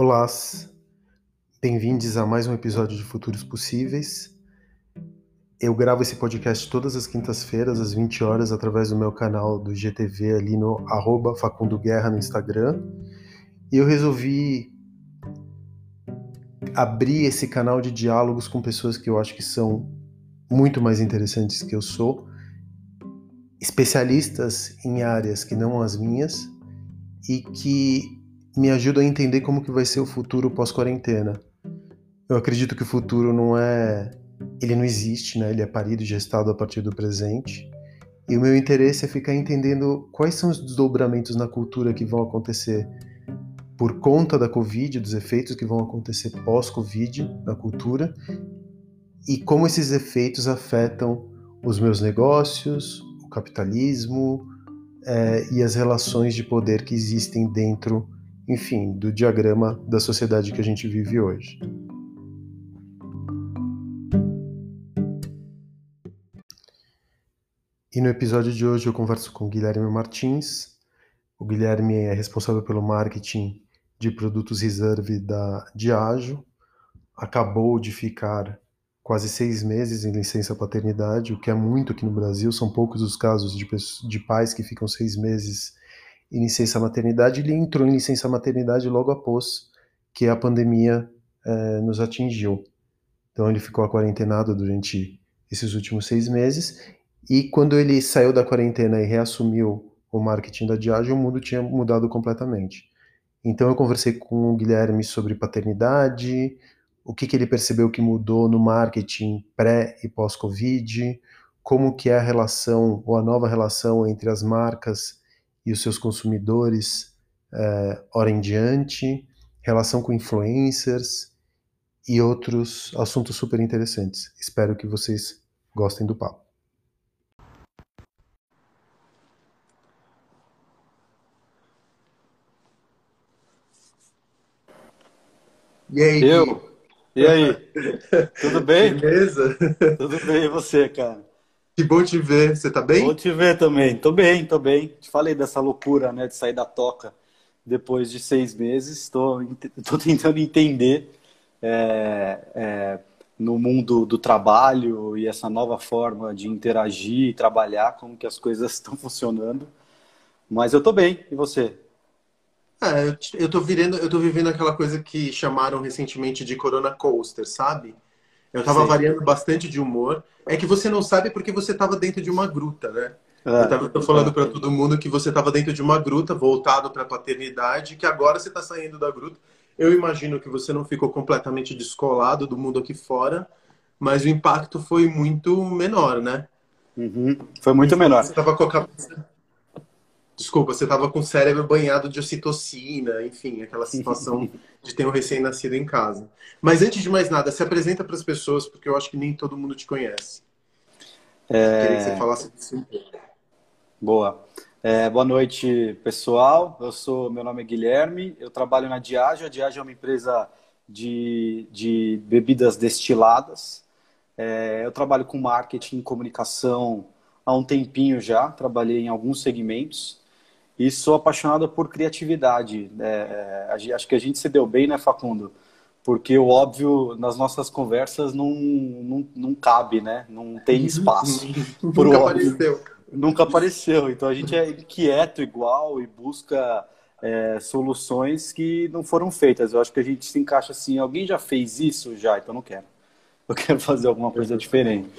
Olá, bem-vindos a mais um episódio de Futuros Possíveis. Eu gravo esse podcast todas as quintas-feiras, às 20 horas, através do meu canal do GTV ali no arroba Facundo Guerra no Instagram. E eu resolvi abrir esse canal de diálogos com pessoas que eu acho que são muito mais interessantes que eu sou, especialistas em áreas que não as minhas e que me ajudam a entender como que vai ser o futuro pós-quarentena. Eu acredito que o futuro não é, ele não existe, né? Ele é parido e gestado a partir do presente. E o meu interesse é ficar entendendo quais são os desdobramentos na cultura que vão acontecer por conta da Covid, dos efeitos que vão acontecer pós-Covid na cultura e como esses efeitos afetam os meus negócios, o capitalismo é, e as relações de poder que existem dentro enfim, do diagrama da sociedade que a gente vive hoje. E no episódio de hoje eu converso com Guilherme Martins. O Guilherme é responsável pelo marketing de produtos reserve da Diageo. Acabou de ficar quase seis meses em licença paternidade, o que é muito aqui no Brasil. São poucos os casos de, de pais que ficam seis meses em licença maternidade, ele entrou em licença maternidade logo após que a pandemia é, nos atingiu. Então ele ficou quarentenado durante esses últimos seis meses e quando ele saiu da quarentena e reassumiu o marketing da Diageo, o mundo tinha mudado completamente. Então eu conversei com o Guilherme sobre paternidade, o que, que ele percebeu que mudou no marketing pré e pós-Covid, como que é a relação ou a nova relação entre as marcas e os seus consumidores é, hora em diante, relação com influencers e outros assuntos super interessantes. Espero que vocês gostem do papo. E aí? Eu? E aí? Tudo bem? Beleza? Tudo bem, e você, cara? Que bom te ver. Você tá bem? Bom te ver também. Tô bem, tô bem. Te falei dessa loucura, né, de sair da toca depois de seis meses. Estou tentando entender é, é, no mundo do trabalho e essa nova forma de interagir e trabalhar, como que as coisas estão funcionando. Mas eu tô bem. E você? É, eu, eu, tô virando, eu tô vivendo aquela coisa que chamaram recentemente de Corona Coaster, sabe? Eu tava Sim. variando bastante de humor. É que você não sabe porque você tava dentro de uma gruta, né? É. Eu tava falando para todo mundo que você tava dentro de uma gruta, voltado para a paternidade, que agora você tá saindo da gruta. Eu imagino que você não ficou completamente descolado do mundo aqui fora, mas o impacto foi muito menor, né? Uhum. Foi muito menor. Você tava com a cabeça Desculpa, você estava com o cérebro banhado de ocitocina, enfim, aquela situação de ter um recém-nascido em casa. Mas antes de mais nada, se apresenta para as pessoas, porque eu acho que nem todo mundo te conhece. É... Queria que você falasse disso. Boa. É, boa noite, pessoal. Eu sou, meu nome é Guilherme, eu trabalho na Diageo. A Diageo é uma empresa de, de bebidas destiladas. É, eu trabalho com marketing e comunicação há um tempinho já, trabalhei em alguns segmentos. E sou apaixonado por criatividade. É, é acho que a gente se deu bem, né, Facundo? Porque o óbvio nas nossas conversas não, não, não cabe, né? Não tem espaço. Nunca apareceu. Nunca apareceu. Então a gente é inquieto igual e busca é, soluções que não foram feitas. Eu acho que a gente se encaixa assim. Alguém já fez isso? Já, então não quero. Eu quero fazer alguma coisa diferente.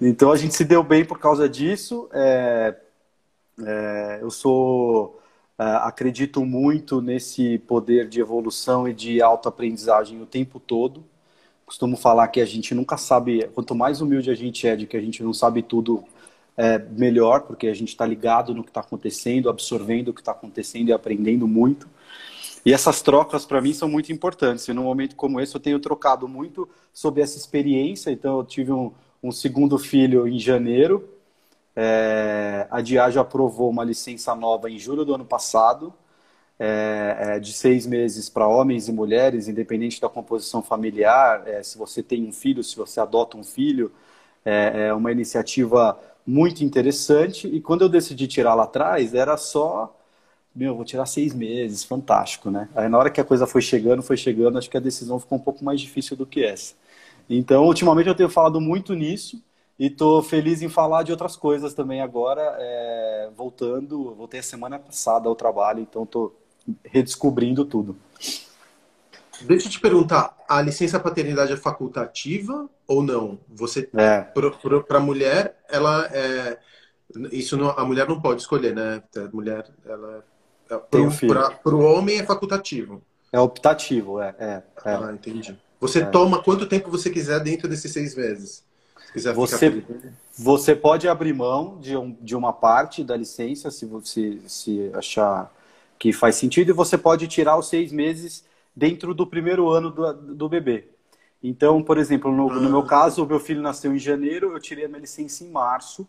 Então a gente se deu bem por causa disso. É, é, eu sou é, acredito muito nesse poder de evolução e de autoaprendizagem o tempo todo. Costumo falar que a gente nunca sabe, quanto mais humilde a gente é de que a gente não sabe tudo, é melhor, porque a gente está ligado no que está acontecendo, absorvendo o que está acontecendo e aprendendo muito. E essas trocas, para mim, são muito importantes. E num momento como esse, eu tenho trocado muito sobre essa experiência. Então, eu tive um, um segundo filho em janeiro, é, a Diageo aprovou uma licença nova em julho do ano passado, é, é, de seis meses para homens e mulheres, independente da composição familiar. É, se você tem um filho, se você adota um filho, é, é uma iniciativa muito interessante. E quando eu decidi tirar lá atrás, era só meu, vou tirar seis meses, fantástico, né? Aí na hora que a coisa foi chegando, foi chegando, acho que a decisão ficou um pouco mais difícil do que essa. Então, ultimamente eu tenho falado muito nisso e estou feliz em falar de outras coisas também agora, é, voltando, voltei a semana passada ao trabalho, então estou redescobrindo tudo. Deixa eu te perguntar, a licença paternidade é facultativa ou não? Você, é. para a mulher, ela é isso não, a mulher não pode escolher, né? A mulher, ela para o homem é facultativo. É optativo, é. é, é. Ah, entendi. Você é. toma quanto tempo você quiser dentro desses seis meses. Você, você pode abrir mão de, um, de uma parte da licença, se você se achar que faz sentido, e você pode tirar os seis meses dentro do primeiro ano do, do bebê. Então, por exemplo, no, no meu ah. caso, o meu filho nasceu em janeiro, eu tirei a minha licença em março,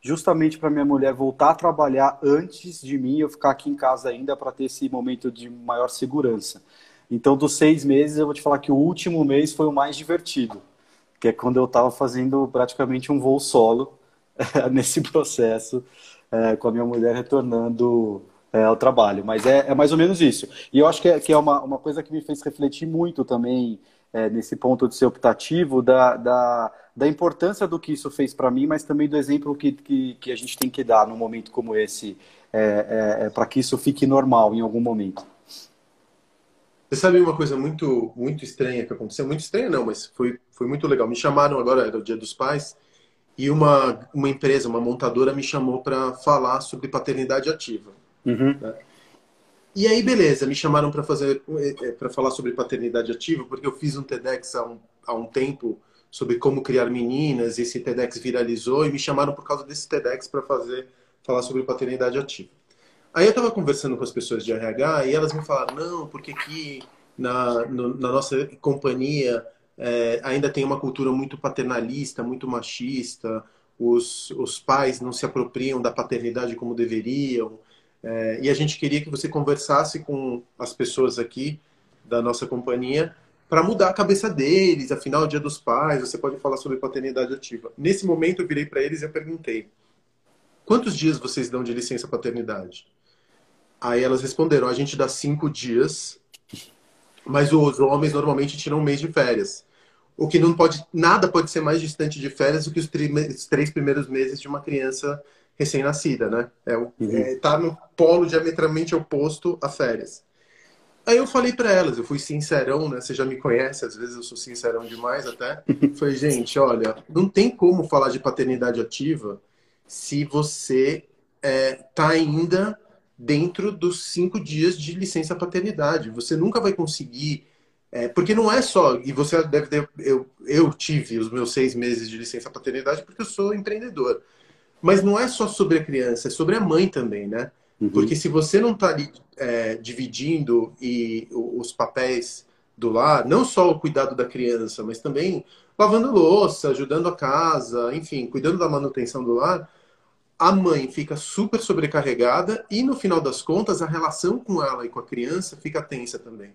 justamente para minha mulher voltar a trabalhar antes de mim, eu ficar aqui em casa ainda para ter esse momento de maior segurança. Então, dos seis meses, eu vou te falar que o último mês foi o mais divertido, que é quando eu estava fazendo praticamente um voo solo nesse processo, é, com a minha mulher retornando é, ao trabalho. Mas é, é, mais ou menos isso. E eu acho que é, que é uma, uma coisa que me fez refletir muito também é, nesse ponto de ser optativo, da, da, da importância do que isso fez para mim, mas também do exemplo que, que, que, a gente tem que dar num momento como esse, é, é, é para que isso fique normal em algum momento. Você sabe uma coisa muito muito estranha que aconteceu? Muito estranha não, mas foi, foi muito legal. Me chamaram agora, era o Dia dos Pais, e uma, uma empresa, uma montadora me chamou para falar sobre paternidade ativa. Uhum. Né? E aí, beleza, me chamaram para fazer é, para falar sobre paternidade ativa, porque eu fiz um TEDx há um, há um tempo sobre como criar meninas, esse TEDx viralizou e me chamaram por causa desse TEDx para fazer falar sobre paternidade ativa. Aí eu estava conversando com as pessoas de RH e elas me falaram, não, porque aqui na, no, na nossa companhia é, ainda tem uma cultura muito paternalista, muito machista, os, os pais não se apropriam da paternidade como deveriam, é, e a gente queria que você conversasse com as pessoas aqui da nossa companhia para mudar a cabeça deles. Afinal, Dia dos Pais, você pode falar sobre paternidade ativa. Nesse momento, eu virei para eles e eu perguntei: quantos dias vocês dão de licença paternidade? Aí elas responderam: a gente dá cinco dias, mas os homens normalmente tiram um mês de férias. O que não pode, nada pode ser mais distante de férias do que os, os três primeiros meses de uma criança recém-nascida, né? É, uhum. é, tá no polo diametralmente oposto a férias. Aí eu falei para elas, eu fui sincerão, né? Você já me conhece, às vezes eu sou sincerão demais até. Falei, gente, olha, não tem como falar de paternidade ativa se você é, tá ainda dentro dos cinco dias de licença paternidade. Você nunca vai conseguir. É, porque não é só. E você deve ter. Eu, eu tive os meus seis meses de licença paternidade porque eu sou empreendedor. Mas não é só sobre a criança, é sobre a mãe também, né? Uhum. Porque se você não está ali é, dividindo e os papéis do lar, não só o cuidado da criança, mas também lavando louça, ajudando a casa, enfim, cuidando da manutenção do lar, a mãe fica super sobrecarregada e no final das contas a relação com ela e com a criança fica tensa também.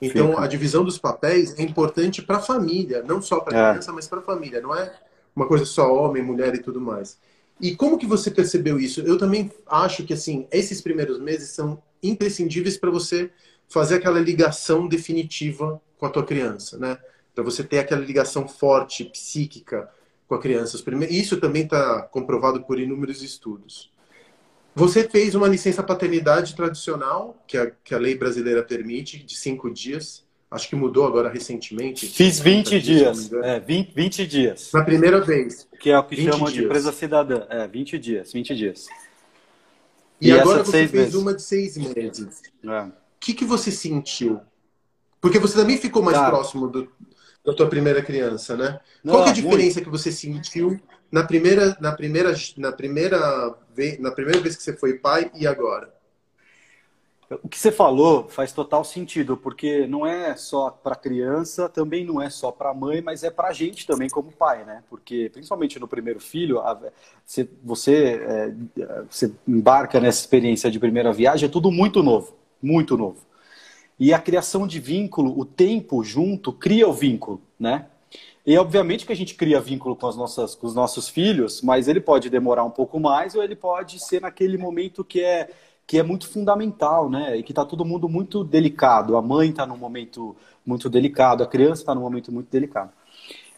Então fica. a divisão dos papéis é importante para a família, não só para a é. criança, mas para a família. Não é uma coisa só homem, mulher e tudo mais. E como que você percebeu isso? Eu também acho que assim, esses primeiros meses são imprescindíveis para você fazer aquela ligação definitiva com a tua criança, né? Para você ter aquela ligação forte, psíquica com a criança. Isso também está comprovado por inúmeros estudos. Você fez uma licença paternidade tradicional, que a, que a lei brasileira permite, de cinco dias. Acho que mudou agora recentemente. Fiz 20 dias. É, 20, 20 dias. Na primeira vez. Que é o que chamam dias. de empresa cidadã. É, 20 dias, 20 dias. E, e agora você fez uma de seis meses. O é. que, que você sentiu? Porque você também ficou mais próximo do, da tua primeira criança, né? Não, Qual é a diferença muito. que você sentiu na primeira, na primeira, na primeira vez, na primeira vez que você foi pai e agora? O que você falou faz total sentido, porque não é só para criança, também não é só para mãe, mas é para a gente também como pai, né? Porque principalmente no primeiro filho, você, você, é, você embarca nessa experiência de primeira viagem, é tudo muito novo, muito novo. E a criação de vínculo, o tempo junto cria o vínculo, né? E obviamente que a gente cria vínculo com, as nossas, com os nossos filhos, mas ele pode demorar um pouco mais ou ele pode ser naquele momento que é que é muito fundamental, né? E que está todo mundo muito delicado. A mãe está num momento muito delicado, a criança está num momento muito delicado.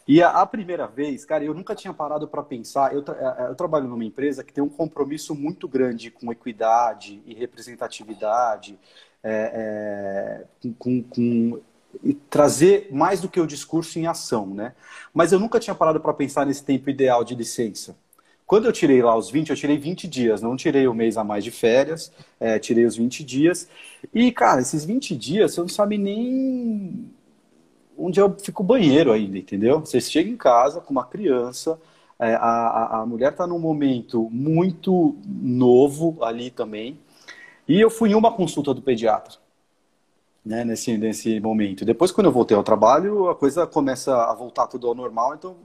E a, a, primeira vez, cara, eu nunca tinha parado para pensar. Eu, é, é, eu, trabalho numa empresa que tem um compromisso muito grande com equidade e representatividade, é, é, com, com trazer mais do que o discurso em ação, né? Mas eu nunca tinha parado para pensar nesse tempo ideal de licença. Quando eu tirei lá os 20, eu tirei 20 dias, não tirei o um mês a mais de férias, é, tirei os 20 dias. E, cara, esses 20 dias, você não sabe nem onde eu fico banheiro ainda, entendeu? Você chega em casa com uma criança, é, a, a mulher está num momento muito novo ali também, e eu fui em uma consulta do pediatra, né, nesse, nesse momento. Depois, quando eu voltei ao trabalho, a coisa começa a voltar tudo ao normal, então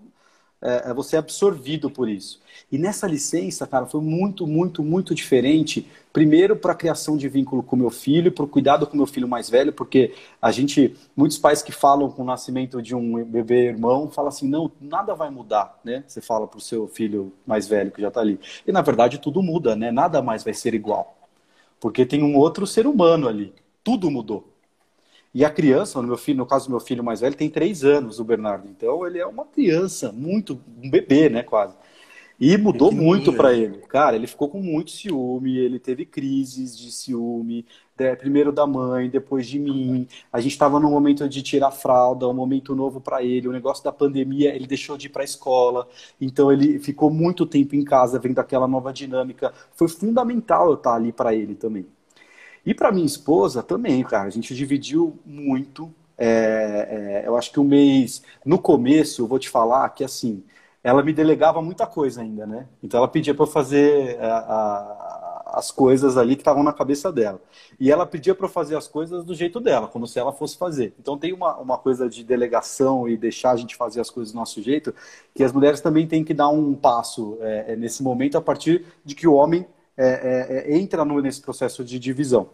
é, é, você é absorvido por isso. E nessa licença, cara, foi muito, muito, muito diferente. Primeiro, para a criação de vínculo com meu filho, para o cuidado com meu filho mais velho, porque a gente, muitos pais que falam com o nascimento de um bebê irmão, falam assim: não, nada vai mudar, né? Você fala para o seu filho mais velho que já está ali. E na verdade, tudo muda, né? Nada mais vai ser igual. Porque tem um outro ser humano ali. Tudo mudou. E a criança, no meu filho, no caso do meu filho mais velho, tem três anos, o Bernardo. Então ele é uma criança, muito, um bebê, né, quase. E mudou muito para ele. Cara, ele ficou com muito ciúme, ele teve crises de ciúme, de, primeiro da mãe, depois de mim. A gente estava no momento de tirar fralda, um momento novo para ele. O negócio da pandemia, ele deixou de ir para a escola. Então ele ficou muito tempo em casa vendo aquela nova dinâmica. Foi fundamental eu estar ali para ele também. E para minha esposa também, cara, a gente dividiu muito. É, é, eu acho que o mês, no começo, eu vou te falar que assim, ela me delegava muita coisa ainda, né? Então ela pedia para eu fazer a, as coisas ali que estavam na cabeça dela. E ela pedia para eu fazer as coisas do jeito dela, como se ela fosse fazer. Então tem uma, uma coisa de delegação e deixar a gente fazer as coisas do nosso jeito, que as mulheres também têm que dar um passo é, é nesse momento a partir de que o homem é, é, é, entra no, nesse processo de divisão.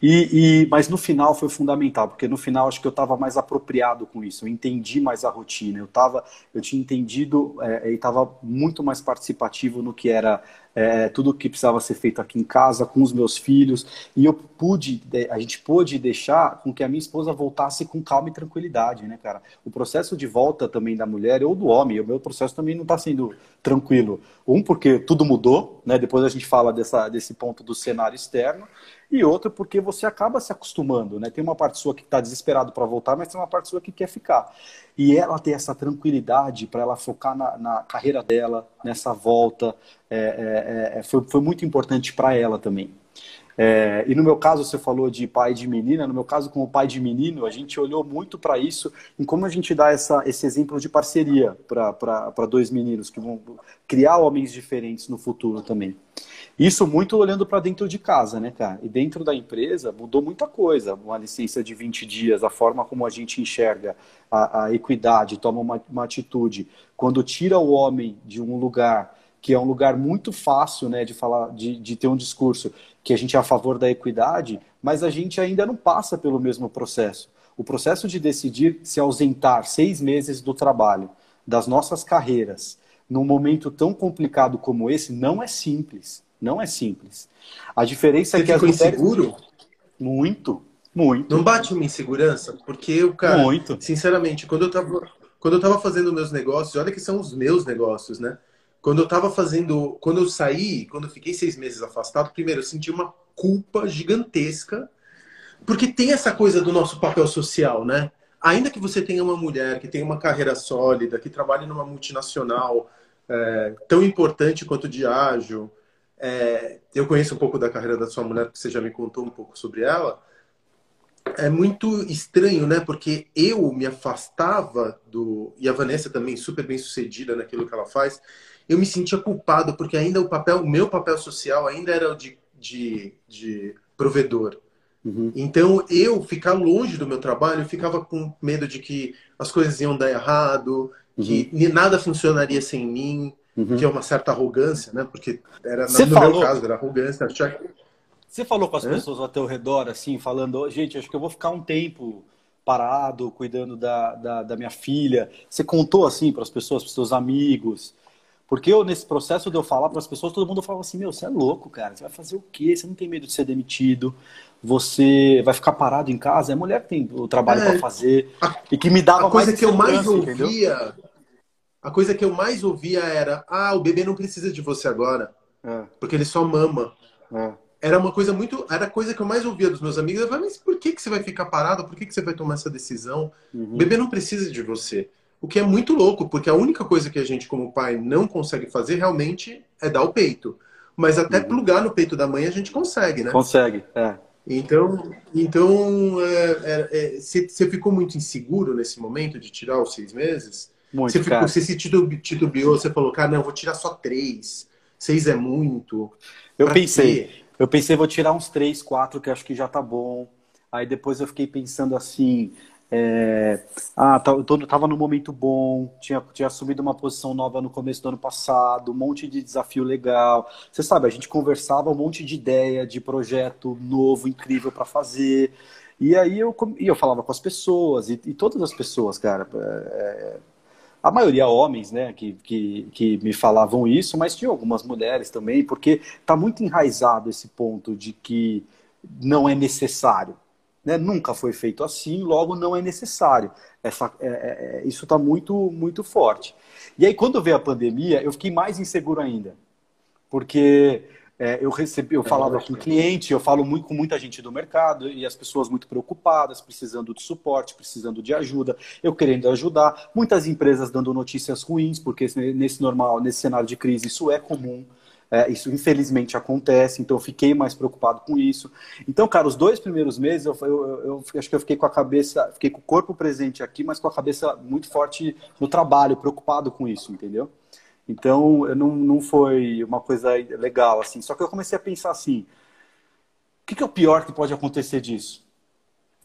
E, e, mas no final foi fundamental, porque no final acho que eu estava mais apropriado com isso, eu entendi mais a rotina, eu, tava, eu tinha entendido é, e estava muito mais participativo no que era é, tudo o que precisava ser feito aqui em casa, com os meus filhos, e eu pude, a gente pôde deixar com que a minha esposa voltasse com calma e tranquilidade, né, cara? O processo de volta também da mulher ou do homem, o meu processo também não está sendo tranquilo. Um, porque tudo mudou, né? Depois a gente fala dessa, desse ponto do cenário externo, e outro porque você acaba se acostumando, né? Tem uma parte sua que está desesperado para voltar, mas tem uma parte sua que quer ficar. E ela ter essa tranquilidade para ela focar na, na, carreira dela, nessa volta, é, é, é, foi, foi muito importante para ela também. É, e no meu caso, você falou de pai de menina, no meu caso, como pai de menino, a gente olhou muito para isso, em como a gente dá essa, esse exemplo de parceria para dois meninos que vão criar homens diferentes no futuro também. Isso muito olhando para dentro de casa, né, cara? E dentro da empresa mudou muita coisa. Uma licença de 20 dias, a forma como a gente enxerga a, a equidade, toma uma, uma atitude. Quando tira o homem de um lugar que é um lugar muito fácil né, de falar, de, de ter um discurso que a gente é a favor da equidade, mas a gente ainda não passa pelo mesmo processo. O processo de decidir se ausentar seis meses do trabalho, das nossas carreiras, num momento tão complicado como esse, não é simples. Não é simples. A diferença Você é que as mulheres... inseguro? Muito, muito. Não bate uma insegurança? Porque eu, cara, muito. sinceramente, quando eu tava, quando eu tava fazendo meus negócios, olha que são os meus negócios, né? Quando eu tava fazendo, quando eu saí, quando eu fiquei seis meses afastado, primeiro eu senti uma culpa gigantesca, porque tem essa coisa do nosso papel social, né? Ainda que você tenha uma mulher que tem uma carreira sólida, que trabalhe numa multinacional é, tão importante quanto o Diageo, é, eu conheço um pouco da carreira da sua mulher, porque você já me contou um pouco sobre ela. É muito estranho, né? Porque eu me afastava do. E a Vanessa também, super bem sucedida naquilo que ela faz. Eu me sentia culpado, porque ainda o papel, o meu papel social ainda era o de, de, de provedor. Uhum. Então, eu ficar longe do meu trabalho, eu ficava com medo de que as coisas iam dar errado, que uhum. nada funcionaria sem mim uhum. que é uma certa arrogância, né? Porque era, no falou... meu caso, era arrogância. Achar... Você falou com as é? pessoas ao teu redor, assim, falando, gente, acho que eu vou ficar um tempo parado, cuidando da, da, da minha filha. Você contou, assim, para as pessoas, para os seus amigos? Porque eu, nesse processo de eu falar para as pessoas, todo mundo falava assim: Meu, você é louco, cara. Você vai fazer o quê? Você não tem medo de ser demitido. Você vai ficar parado em casa. É mulher que tem o trabalho é, para fazer. A, e que me dava a coisa mais que eu mais ouvia. Entendeu? A coisa que eu mais ouvia era: Ah, o bebê não precisa de você agora. É. Porque ele só mama. É. Era uma coisa muito. Era a coisa que eu mais ouvia dos meus amigos. Eu falei, mas por que, que você vai ficar parado? Por que, que você vai tomar essa decisão? Uhum. O bebê não precisa de você. O que é muito louco, porque a única coisa que a gente, como pai, não consegue fazer realmente é dar o peito. Mas até uhum. plugar no peito da mãe a gente consegue, né? Consegue, é. Então, então é, é, você é, ficou muito inseguro nesse momento de tirar os seis meses? Muito, você, ficou, você se titubeou, você falou, cara, não, vou tirar só três. Seis é muito. Eu pensei, quê? Eu pensei, vou tirar uns três, quatro, que acho que já tá bom. Aí depois eu fiquei pensando assim, é, ah, tá, eu tava num momento bom, tinha, tinha assumido uma posição nova no começo do ano passado, um monte de desafio legal. Você sabe, a gente conversava um monte de ideia, de projeto novo, incrível para fazer. E aí eu, e eu falava com as pessoas, e, e todas as pessoas, cara. É, a maioria homens, né, que, que, que me falavam isso, mas tinha algumas mulheres também, porque tá muito enraizado esse ponto de que não é necessário. Né? Nunca foi feito assim, logo não é necessário. Essa, é, é, é isso está muito, muito forte. E aí, quando veio a pandemia, eu fiquei mais inseguro ainda. Porque é, eu recebi, eu falava com cliente, eu falo muito com muita gente do mercado e as pessoas muito preocupadas, precisando de suporte, precisando de ajuda, eu querendo ajudar, muitas empresas dando notícias ruins, porque nesse normal, nesse cenário de crise, isso é comum. É, isso infelizmente acontece, então eu fiquei mais preocupado com isso. Então, cara, os dois primeiros meses eu, eu, eu, acho que eu fiquei com a cabeça, fiquei com o corpo presente aqui, mas com a cabeça muito forte no trabalho, preocupado com isso, entendeu? Então, não, não foi uma coisa legal, assim. Só que eu comecei a pensar assim: o que, que é o pior que pode acontecer disso?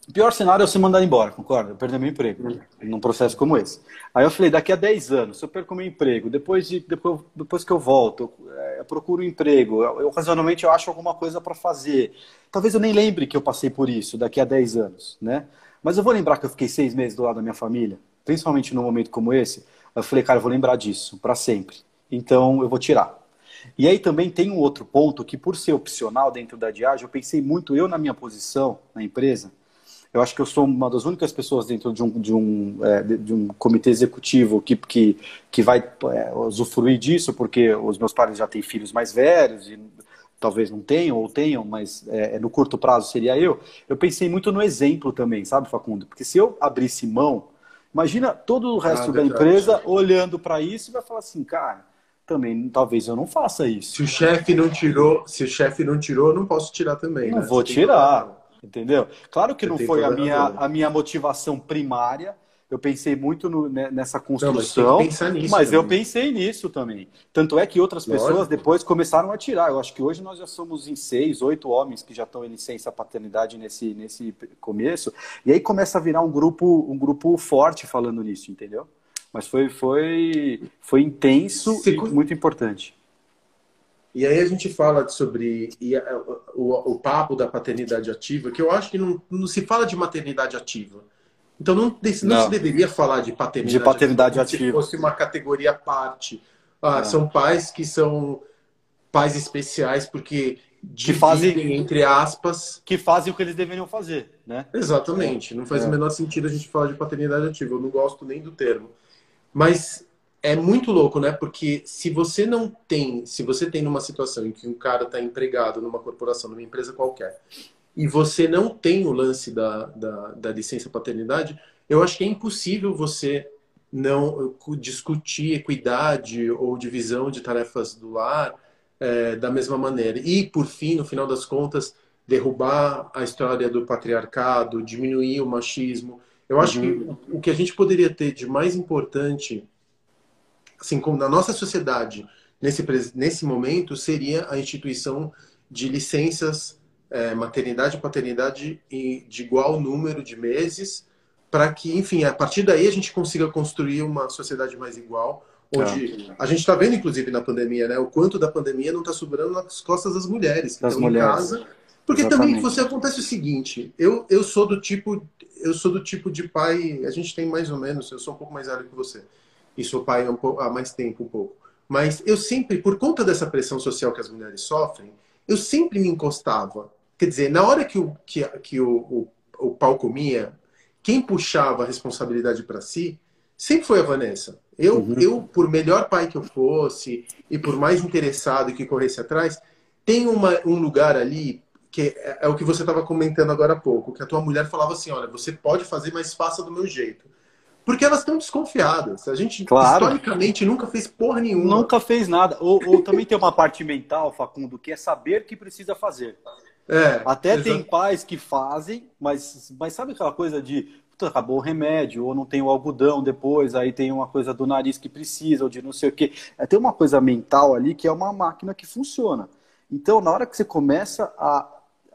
O pior cenário é você mandar embora, concorda? Eu perder meu emprego uhum. num processo como esse. Aí eu falei, daqui a 10 anos, se eu perco meu emprego, depois, de, depois, depois que eu volto, eu, é, eu procuro um emprego, eu, eu, ocasionalmente eu acho alguma coisa para fazer. Talvez eu nem lembre que eu passei por isso daqui a 10 anos, né? Mas eu vou lembrar que eu fiquei seis meses do lado da minha família, principalmente num momento como esse. Eu falei, cara, eu vou lembrar disso para sempre. Então eu vou tirar. E aí também tem um outro ponto que, por ser opcional dentro da Diageo, eu pensei muito, eu na minha posição na empresa, eu acho que eu sou uma das únicas pessoas dentro de um, de um, é, de um comitê executivo que, que, que vai é, usufruir disso, porque os meus pais já têm filhos mais velhos e talvez não tenham ou tenham, mas é, é, no curto prazo seria eu. Eu pensei muito no exemplo também, sabe, Facundo? Porque se eu abrisse mão, imagina todo o resto ah, da empresa olhando para isso e vai falar assim, cara, também talvez eu não faça isso. Se o chefe não tirou, se o chefe não tirou, eu não posso tirar também. Não né? vou tirar. Entendeu? Claro que Você não foi a minha, a minha motivação primária. Eu pensei muito no, né, nessa construção, não, mas, mas eu pensei nisso também. Tanto é que outras Lógico. pessoas depois começaram a tirar. Eu acho que hoje nós já somos em seis, oito homens que já estão em licença paternidade nesse, nesse começo. E aí começa a virar um grupo, um grupo forte falando nisso, entendeu? Mas foi, foi, foi intenso e muito importante. E aí a gente fala sobre e, o, o, papo da paternidade ativa, que eu acho que não, não se fala de maternidade ativa. Então não, não, não. se deveria falar de paternidade, de paternidade ativa, ativa. se fosse uma categoria à parte. Ah, é. São pais que são pais especiais porque que fazem entre aspas que fazem o que eles deveriam fazer, né? Exatamente. Não faz é. o menor sentido a gente falar de paternidade ativa. Eu não gosto nem do termo. Mas é muito louco, né? Porque se você não tem, se você tem numa situação em que um cara está empregado numa corporação, numa empresa qualquer, e você não tem o lance da, da, da licença paternidade, eu acho que é impossível você não discutir equidade ou divisão de tarefas do lar é, da mesma maneira. E, por fim, no final das contas, derrubar a história do patriarcado, diminuir o machismo. Eu acho uhum. que o que a gente poderia ter de mais importante assim como na nossa sociedade, nesse, nesse momento, seria a instituição de licenças é, maternidade e paternidade de igual número de meses, para que, enfim, a partir daí a gente consiga construir uma sociedade mais igual, onde ah. a gente está vendo, inclusive, na pandemia, né, o quanto da pandemia não está sobrando nas costas das mulheres que das estão mulheres. em casa. Porque Exatamente. também você acontece o seguinte, eu, eu sou do tipo eu sou do tipo de pai, a gente tem mais ou menos, eu sou um pouco mais velho que você e sou pai há mais tempo um pouco. Mas eu sempre, por conta dessa pressão social que as mulheres sofrem, eu sempre me encostava. Quer dizer, na hora que o, que, que o, o, o pau comia, quem puxava a responsabilidade para si sempre foi a Vanessa. Eu, uhum. eu, por melhor pai que eu fosse e por mais interessado que corresse atrás, tem uma, um lugar ali que é, é o que você estava comentando agora há pouco, que a tua mulher falava assim, olha, você pode fazer, mas faça do meu jeito. Porque elas estão desconfiadas. A gente, claro. historicamente, nunca fez porra nenhuma. Nunca fez nada. Ou, ou também tem uma parte mental, Facundo, que é saber que precisa fazer. É, Até tem pais que fazem, mas, mas sabe aquela coisa de acabou o remédio, ou não tem o algodão depois, aí tem uma coisa do nariz que precisa, ou de não sei o quê. É, tem uma coisa mental ali que é uma máquina que funciona. Então, na hora que você começa a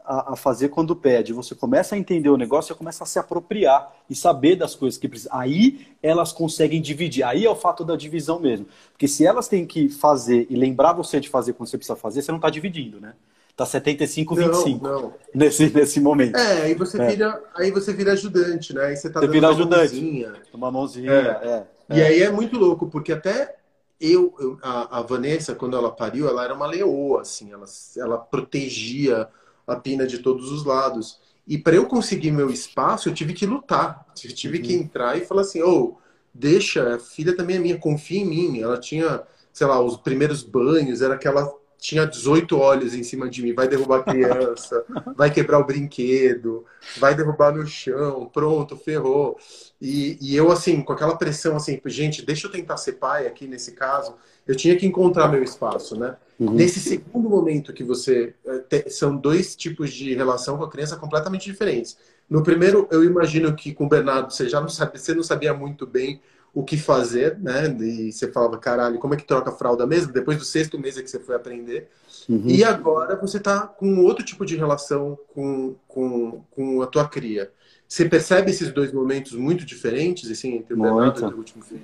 a, a, fazer quando pede. Você começa a entender o negócio, você começa a se apropriar e saber das coisas que precisa. Aí elas conseguem dividir. Aí é o fato da divisão mesmo. Porque se elas têm que fazer e lembrar você de fazer quando você precisa fazer, você não está dividindo, né? Tá 75, 25 não. Nesse, nesse momento. É, aí você, é. Vira, aí você vira ajudante, né? Aí você tá você vira ajudante. Uma mãozinha. Uma mãozinha, é. é. E aí é muito louco, porque até eu, eu a, a, Vanessa, quando ela pariu, ela era uma leoa, assim, ela, ela protegia a pina de todos os lados. E para eu conseguir meu espaço, eu tive que lutar. Eu tive uhum. que entrar e falar assim: ô, oh, deixa, a filha também é minha, confia em mim. Ela tinha, sei lá, os primeiros banhos, era aquela. Tinha 18 olhos em cima de mim, vai derrubar a criança, vai quebrar o brinquedo, vai derrubar no chão, pronto, ferrou. E, e eu, assim, com aquela pressão, assim, gente, deixa eu tentar ser pai aqui nesse caso eu tinha que encontrar meu espaço, né? Uhum. Nesse segundo momento que você eh, te, são dois tipos de relação com a criança completamente diferentes. No primeiro, eu imagino que com o Bernardo você já não sabe, você não sabia muito bem o que fazer, né? E você falava, caralho, como é que troca a fralda mesmo? Depois do sexto mês é que você foi aprender. Uhum. E agora você tá com outro tipo de relação com, com, com a tua cria. Você percebe esses dois momentos muito diferentes, assim, entre o Bernardo e o último filho?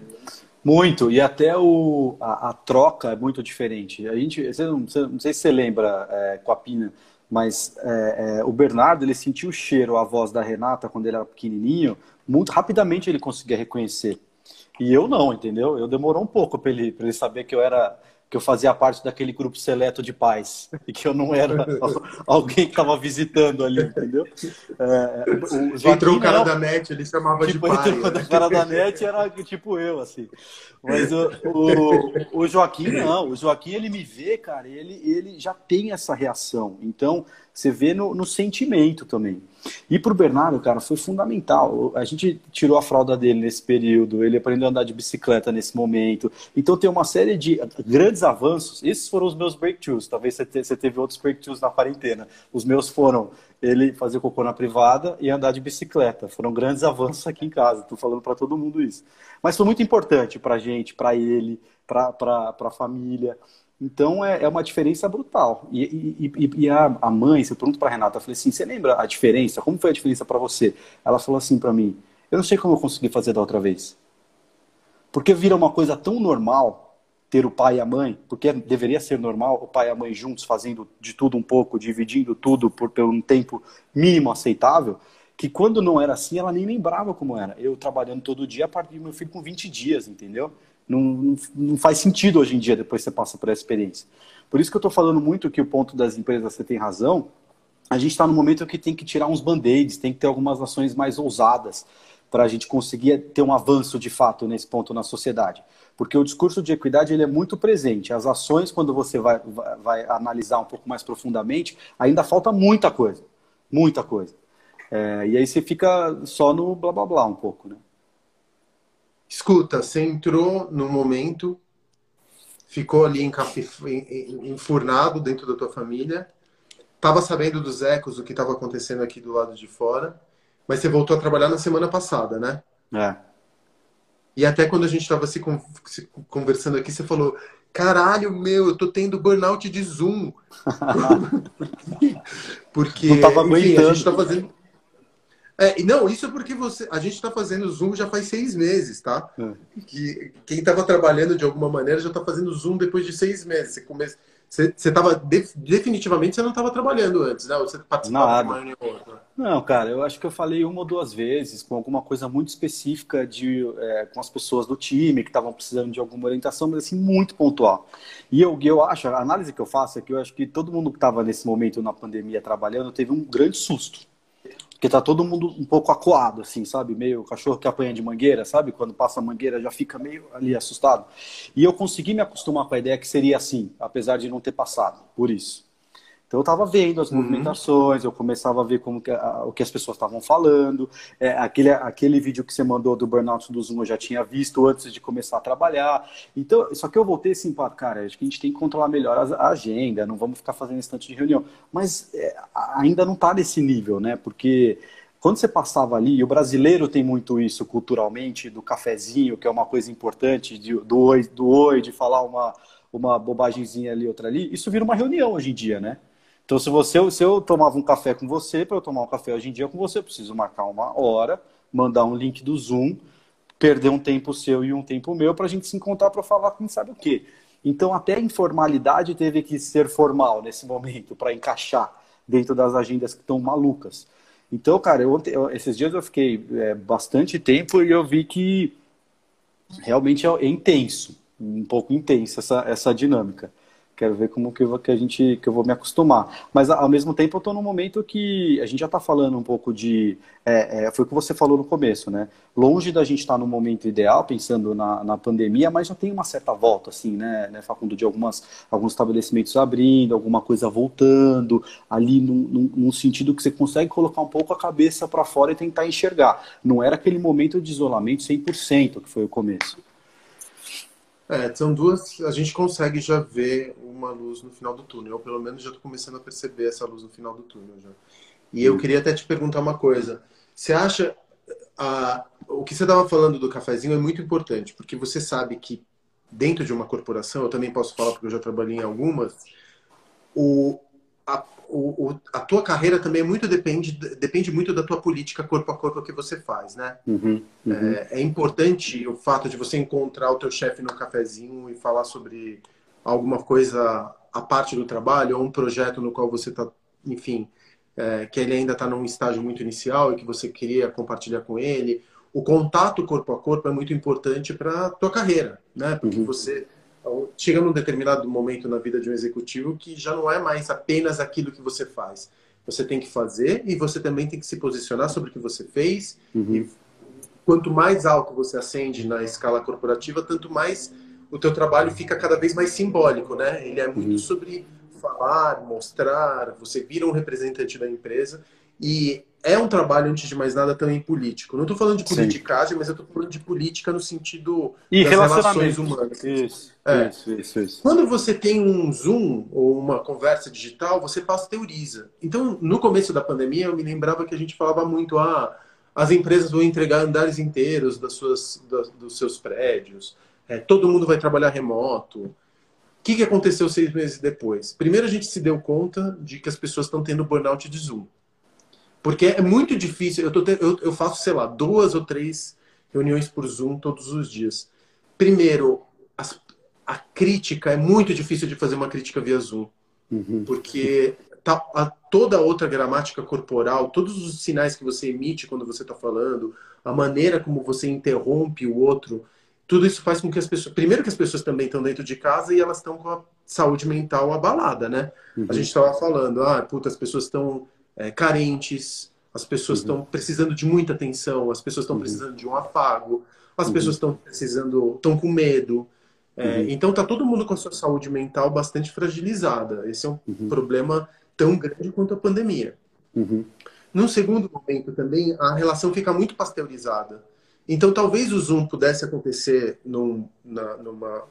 Muito, e até o, a, a, troca é muito diferente. A gente, você não, você, não sei se você lembra é, com a Pina, mas é, é, o Bernardo ele sentiu o cheiro, a voz da Renata quando ele era pequenininho, muito rapidamente ele conseguia reconhecer. E eu não, entendeu? Eu demorou um pouco para ele, ele saber que eu era que eu fazia parte daquele grupo seleto de pais e que eu não era alguém que estava visitando ali, entendeu? É, o Joaquim, entrou o cara da net, ele chamava tipo, de pai. Entrou né? o cara da net era tipo eu, assim. Mas o, o, o, Joaquim não, o Joaquim ele me vê, cara, ele, ele já tem essa reação. Então, você vê no, no sentimento também. E para o Bernardo, cara, foi fundamental. A gente tirou a fralda dele nesse período, ele aprendeu a andar de bicicleta nesse momento. Então tem uma série de grandes avanços. Esses foram os meus breakthroughs. Talvez você teve outros breakthroughs na quarentena. Os meus foram ele fazer cocô na privada e andar de bicicleta. Foram grandes avanços aqui em casa. Estou falando para todo mundo isso. Mas foi muito importante para a gente, para ele, para a família. Então é, é uma diferença brutal. E, e, e a, a, mãe, se eu pergunto para Renata, eu falei assim: você lembra a diferença? Como foi a diferença para você? Ela falou assim para mim: eu não sei como eu consegui fazer da outra vez. Porque vira uma coisa tão normal ter o pai e a mãe, porque deveria ser normal o pai e a mãe juntos fazendo de tudo um pouco, dividindo tudo por, por um tempo mínimo aceitável, que quando não era assim, ela nem lembrava como era. Eu trabalhando todo dia, a partir do meu filho com 20 dias, entendeu? Não, não, faz sentido hoje em dia, depois que você passa por essa experiência. Por isso que eu estou falando muito que o ponto das empresas, você tem razão, a gente está no momento que tem que tirar uns band-aids, tem que ter algumas ações mais ousadas para a gente conseguir ter um avanço de fato nesse ponto na sociedade. Porque o discurso de equidade ele é muito presente. As ações, quando você vai, vai, vai analisar um pouco mais profundamente, ainda falta muita coisa. Muita coisa. É, e aí você fica só no blá blá blá um pouco, né? Escuta, você entrou no momento, ficou ali enfurnado dentro da tua família, estava sabendo dos ecos do que estava acontecendo aqui do lado de fora, mas você voltou a trabalhar na semana passada, né? É. E até quando a gente estava se, se, conversando aqui, você falou: caralho, meu, eu tô tendo burnout de Zoom. porque, Não tava enfim, a gente tá fazendo é, não, isso é porque você, a gente está fazendo Zoom já faz seis meses, tá? É. Que, quem estava trabalhando de alguma maneira já está fazendo Zoom depois de seis meses. Você, come, Você estava definitivamente você não estava trabalhando antes, né? Você participava de uma reunião outra. Não, cara, eu acho que eu falei uma ou duas vezes com alguma coisa muito específica de é, com as pessoas do time que estavam precisando de alguma orientação, mas assim muito pontual. E eu, eu acho, a análise que eu faço é que eu acho que todo mundo que estava nesse momento na pandemia trabalhando teve um grande susto porque tá todo mundo um pouco acuado, assim, sabe? Meio cachorro que apanha de mangueira, sabe? Quando passa a mangueira já fica meio ali assustado. E eu consegui me acostumar com a ideia que seria assim, apesar de não ter passado por isso. Então eu estava vendo as uhum. movimentações, eu começava a ver como que, a, o que as pessoas estavam falando. É, aquele, aquele vídeo que você mandou do burnout do Zoom eu já tinha visto antes de começar a trabalhar. Então, só que eu voltei assim, para cara, acho que a gente tem que controlar melhor a, a agenda, não vamos ficar fazendo instante de reunião. Mas é, ainda não está nesse nível, né? Porque quando você passava ali, e o brasileiro tem muito isso culturalmente, do cafezinho, que é uma coisa importante, de, do, oi, do oi, de falar uma, uma bobagemzinha ali, outra ali, isso vira uma reunião hoje em dia, né? Então, se você, se eu tomava um café com você, para eu tomar um café hoje em dia com você, eu preciso marcar uma hora, mandar um link do Zoom, perder um tempo seu e um tempo meu para a gente se encontrar para falar com sabe o quê. Então, até a informalidade teve que ser formal nesse momento para encaixar dentro das agendas que estão malucas. Então, cara, eu, eu, esses dias eu fiquei é, bastante tempo e eu vi que realmente é, é intenso, um pouco intensa essa, essa dinâmica. Quero ver como que, eu, que a gente que eu vou me acostumar. Mas ao mesmo tempo eu estou num momento que a gente já está falando um pouco de. É, é, foi o que você falou no começo, né? Longe da gente estar tá no momento ideal, pensando na, na pandemia, mas já tem uma certa volta, assim, né, né, Facundo, de algumas, alguns estabelecimentos abrindo, alguma coisa voltando, ali num, num, num sentido que você consegue colocar um pouco a cabeça para fora e tentar enxergar. Não era aquele momento de isolamento 100% que foi o começo. É, são duas. A gente consegue já ver uma luz no final do túnel. Eu, pelo menos, já estou começando a perceber essa luz no final do túnel. Já. E eu queria até te perguntar uma coisa. Você acha. A, o que você estava falando do cafezinho é muito importante, porque você sabe que dentro de uma corporação, eu também posso falar porque eu já trabalhei em algumas, o, a, o, a tua carreira também muito depende, depende muito da tua política corpo a corpo que você faz, né? Uhum, uhum. É, é, importante o fato de você encontrar o teu chefe no cafezinho e falar sobre alguma coisa a parte do trabalho ou um projeto no qual você está, enfim, é, que ele ainda está num estágio muito inicial e que você queria compartilhar com ele. O contato corpo a corpo é muito importante para a tua carreira, né? Porque uhum. você então, chega num determinado momento na vida de um executivo que já não é mais apenas aquilo que você faz. Você tem que fazer e você também tem que se posicionar sobre o que você fez. Uhum. E quanto mais alto você ascende na escala corporativa, tanto mais o teu trabalho fica cada vez mais simbólico, né? Ele é muito uhum. sobre falar, mostrar, você vira um representante da empresa e é um trabalho, antes de mais nada, também político. Não estou falando de politicagem, Sim. mas eu estou falando de política no sentido e das relações humanas. Isso, é. isso, isso, isso, Quando você tem um Zoom ou uma conversa digital, você pasteuriza. Então, no começo da pandemia, eu me lembrava que a gente falava muito, ah, as empresas vão entregar andares inteiros das suas, das, dos seus prédios, é, todo mundo vai trabalhar remoto. O que, que aconteceu seis meses depois? Primeiro, a gente se deu conta de que as pessoas estão tendo burnout de Zoom. Porque é muito difícil. Eu, tô, eu, eu faço, sei lá, duas ou três reuniões por Zoom todos os dias. Primeiro, as, a crítica é muito difícil de fazer uma crítica via Zoom. Uhum. Porque tá, a, toda a outra gramática corporal, todos os sinais que você emite quando você está falando, a maneira como você interrompe o outro, tudo isso faz com que as pessoas. Primeiro, que as pessoas também estão dentro de casa e elas estão com a saúde mental abalada, né? Uhum. A gente estava falando, ah, puta, as pessoas estão é, carentes, as pessoas estão uhum. precisando de muita atenção, as pessoas estão uhum. precisando de um afago, as uhum. pessoas estão precisando, estão com medo. É, uhum. Então tá todo mundo com a sua saúde mental bastante fragilizada. Esse é um uhum. problema tão grande quanto a pandemia. Uhum. Num segundo momento também, a relação fica muito pasteurizada. Então talvez o Zoom pudesse acontecer num, na, numa...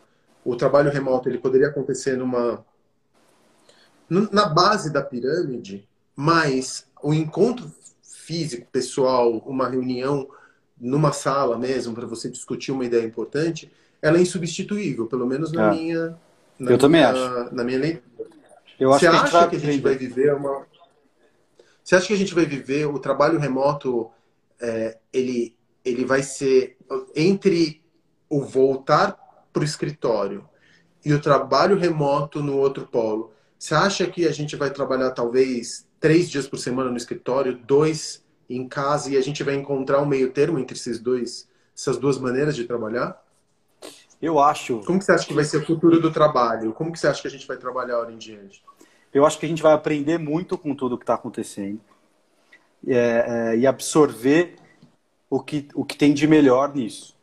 O trabalho remoto ele poderia acontecer numa... Na base da pirâmide, mas o encontro físico, pessoal, uma reunião numa sala mesmo para você discutir uma ideia importante, ela é insubstituível, pelo menos na é. minha na Eu minha, também acho. Na minha leitura. Eu você acho acha que, que a gente vai viver uma Você acha que a gente vai viver o trabalho remoto é, ele ele vai ser entre o voltar para o escritório e o trabalho remoto no outro polo. Você acha que a gente vai trabalhar talvez três dias por semana no escritório, dois em casa e a gente vai encontrar um meio termo entre esses dois, essas duas maneiras de trabalhar? Eu acho. Como que você acha que vai ser o futuro do trabalho? Como que você acha que a gente vai trabalhar hora em diante? Eu acho que a gente vai aprender muito com tudo que está acontecendo é, é, e absorver o que, o que tem de melhor nisso.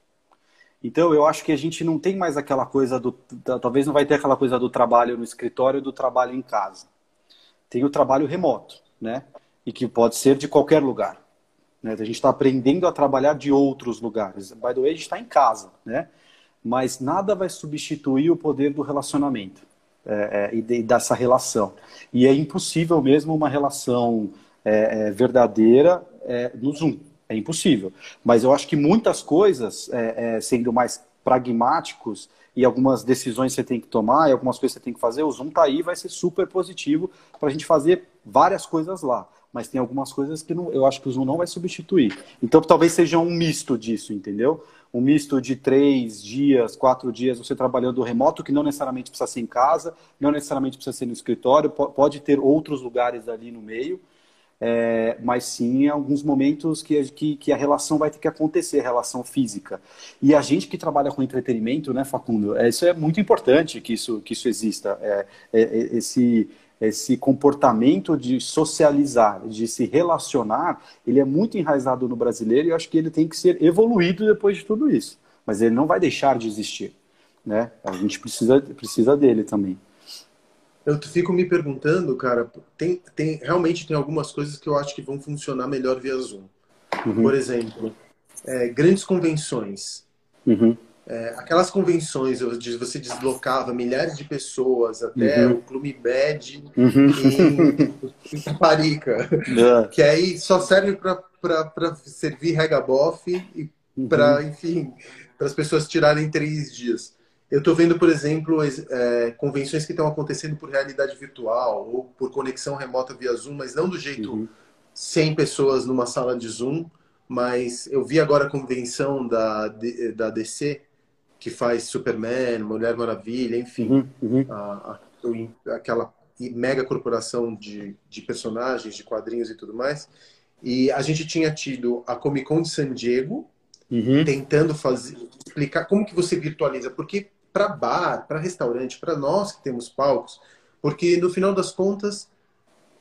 Então, eu acho que a gente não tem mais aquela coisa do. Talvez não vai ter aquela coisa do trabalho no escritório e do trabalho em casa. Tem o trabalho remoto, né? E que pode ser de qualquer lugar. Né? A gente está aprendendo a trabalhar de outros lugares. By the way, a gente está em casa, né? Mas nada vai substituir o poder do relacionamento é, é, e, de, dessa relação. E é impossível mesmo uma relação é, é verdadeira é, no Zoom. É impossível. Mas eu acho que muitas coisas, é, sendo mais pragmáticos e algumas decisões você tem que tomar e algumas coisas você tem que fazer, o Zoom tá aí vai ser super positivo para a gente fazer várias coisas lá. Mas tem algumas coisas que não, eu acho que o Zoom não vai substituir. Então talvez seja um misto disso, entendeu? Um misto de três dias, quatro dias você trabalhando remoto, que não necessariamente precisa ser em casa, não necessariamente precisa ser no escritório, pode ter outros lugares ali no meio é, mas sim em alguns momentos que, que, que, a relação vai ter que acontecer, a relação física. E a gente que trabalha com entretenimento, né, Facundo, é, isso é muito importante que isso, que isso exista. É, é, é, esse, esse comportamento de socializar, de se relacionar, ele é muito enraizado no brasileiro e eu acho que ele tem que ser evoluído depois de tudo isso. Mas ele não vai deixar de existir. Né? A gente precisa, precisa dele também eu fico me perguntando, cara, tem, tem, realmente tem algumas coisas que eu acho que vão funcionar melhor via Zoom. Uhum. Por exemplo, é, grandes convenções. Uhum. É, aquelas convenções onde você deslocava milhares de pessoas até uhum. o Clube Bad uhum. em, em é. que aí só serve para servir regabof e para, uhum. enfim, para as pessoas tirarem três dias. Eu estou vendo, por exemplo, é, convenções que estão acontecendo por realidade virtual ou por conexão remota via Zoom, mas não do jeito uhum. 100 pessoas numa sala de Zoom. Mas eu vi agora a convenção da, da DC, que faz Superman, Mulher Maravilha, enfim, uhum. Uhum. A, a, aquela mega corporação de, de personagens, de quadrinhos e tudo mais. E a gente tinha tido a Comic Con de San Diego, Uhum. tentando fazer explicar como que você virtualiza, porque para bar, para restaurante, para nós que temos palcos, porque no final das contas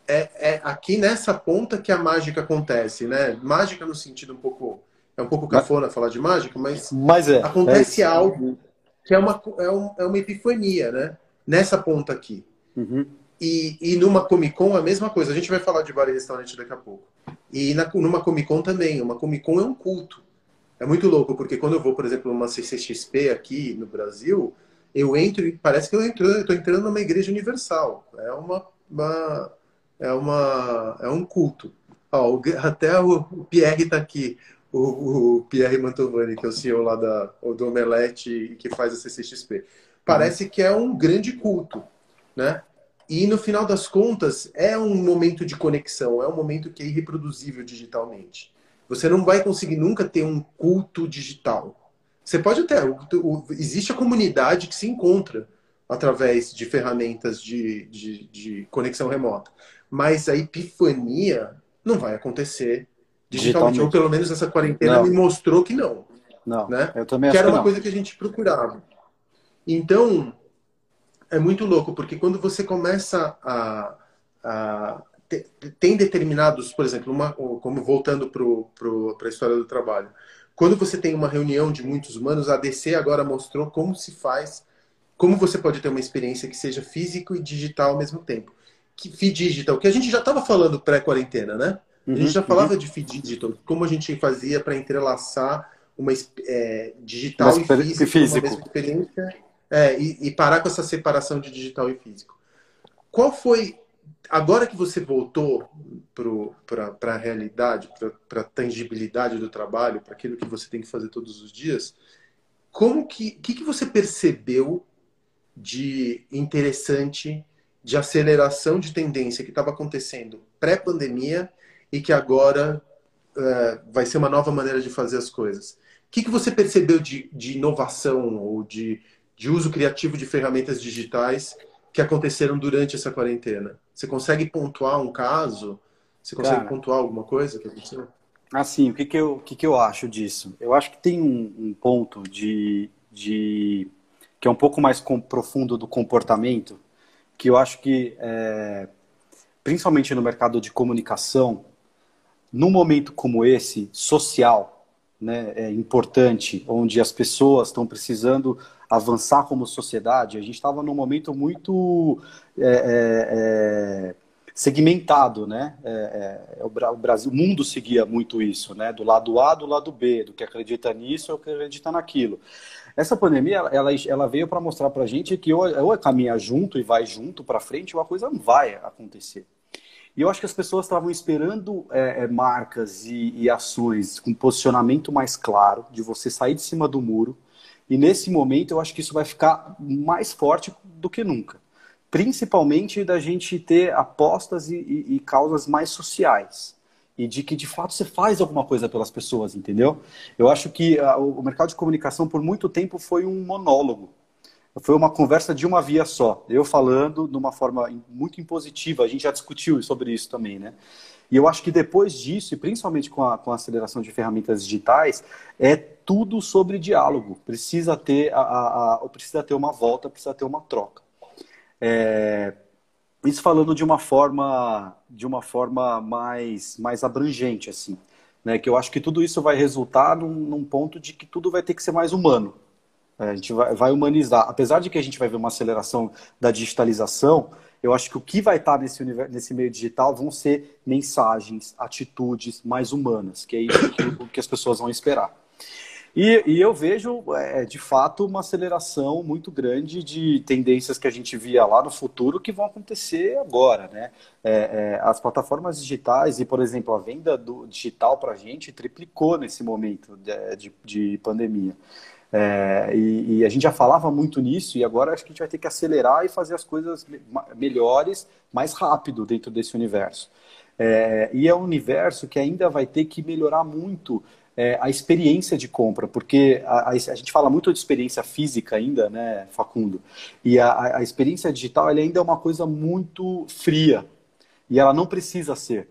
é, é, aqui nessa ponta que a mágica acontece, né? Mágica no sentido um pouco é um pouco cafona mas, falar de mágica, mas, mas é, acontece é algo que é uma é, um, é, uma epifania, né? Nessa ponta aqui. Uhum. E, e numa Comic Con a mesma coisa. A gente vai falar de bar e restaurante daqui a pouco. E na, numa Comic Con também. Uma Comic Con é um culto. É muito louco, porque quando eu vou, por exemplo, numa CCXP aqui no Brasil, eu entro e parece que eu estou entrando numa igreja universal. É uma, uma é uma é um culto. Ó, até o, Pierre está aqui, o, o, Pierre Mantovani, que é o CEO lá da, do Omelete que faz a CCXP. Parece que é um grande culto, né? E no final das contas, é um momento de conexão, é um momento que é irreproduzível digitalmente. Você não vai conseguir nunca ter um culto digital. Você pode até. existe a comunidade que se encontra através de ferramentas de, de, de conexão remota. Mas a epifania não vai acontecer digitalmente. digitalmente. Ou pelo menos essa quarentena não. me mostrou que não. Não, né? eu também que era uma coisa que a gente procurava. Então, é muito louco, porque quando você começa a, a tem determinados, por exemplo, uma, como voltando para a história do trabalho, quando você tem uma reunião de muitos humanos, a DC agora mostrou como se faz, como você pode ter uma experiência que seja físico e digital ao mesmo tempo. Que feed digital, que a gente já estava falando pré-quarentena, né? Uhum, a gente já uhum. falava uhum. de feed digital, como a gente fazia para entrelaçar uma é, digital e físico, físico. uma mesma experiência, é, e, e parar com essa separação de digital e físico. Qual foi agora que você voltou para a realidade, para a tangibilidade do trabalho, para aquilo que você tem que fazer todos os dias, como que, que, que você percebeu de interessante, de aceleração de tendência que estava acontecendo pré-pandemia e que agora uh, vai ser uma nova maneira de fazer as coisas? O que, que você percebeu de, de inovação ou de de uso criativo de ferramentas digitais que aconteceram durante essa quarentena? Você consegue pontuar um caso? Você consegue Cara, pontuar alguma coisa que aconteceu? Assim, o que, que, eu, o que, que eu acho disso? Eu acho que tem um, um ponto de, de que é um pouco mais com, profundo do comportamento, que eu acho que, é, principalmente no mercado de comunicação, num momento como esse, social, né, é importante, onde as pessoas estão precisando avançar como sociedade, a gente estava num momento muito é, é, é segmentado, né? É, é, o Brasil, o mundo seguia muito isso, né? Do lado A, do lado B, do que acredita nisso ou que acredita naquilo. Essa pandemia, ela, ela veio para mostrar para a gente que ou, ou caminha junto e vai junto para frente, ou a coisa não vai acontecer. E eu acho que as pessoas estavam esperando é, marcas e, e, ações com posicionamento mais claro, de você sair de cima do muro. E nesse momento eu acho que isso vai ficar mais forte do que nunca. Principalmente da gente ter apostas e, e, e causas mais sociais e de que de fato você faz alguma coisa pelas pessoas, entendeu? Eu acho que a, o mercado de comunicação por muito tempo foi um monólogo. Foi uma conversa de uma via só. Eu falando de uma forma muito impositiva. A gente já discutiu sobre isso também, né? E eu acho que depois disso, e principalmente com a, com a aceleração de ferramentas digitais, é tudo sobre diálogo. Precisa ter, a, a, a precisa ter uma volta, precisa ter uma troca. É, isso falando de uma forma, de uma forma mais, mais abrangente, assim. Né? Que eu acho que tudo isso vai resultar num, num ponto de que tudo vai ter que ser mais humano. É, a gente vai, vai, humanizar. Apesar de que a gente vai ver uma aceleração da digitalização, eu acho que o que vai estar nesse, nesse meio digital vão ser mensagens, atitudes mais humanas, que é isso que, que as pessoas vão esperar. E, e eu vejo, é, de fato, uma aceleração muito grande de tendências que a gente via lá no futuro que vão acontecer agora, né? É, é, as plataformas digitais e, por exemplo, a venda do digital para a gente triplicou nesse momento de, de, de pandemia. É, e, e, a gente já falava muito nisso, e agora acho que a gente vai ter que acelerar e fazer as coisas melhores mais rápido dentro desse universo. É, e é um universo que ainda vai ter que melhorar muito é, a experiência de compra, porque a, a, a, gente fala muito de experiência física ainda, né, Facundo? E a, a experiência digital ainda é uma coisa muito fria e ela não precisa ser.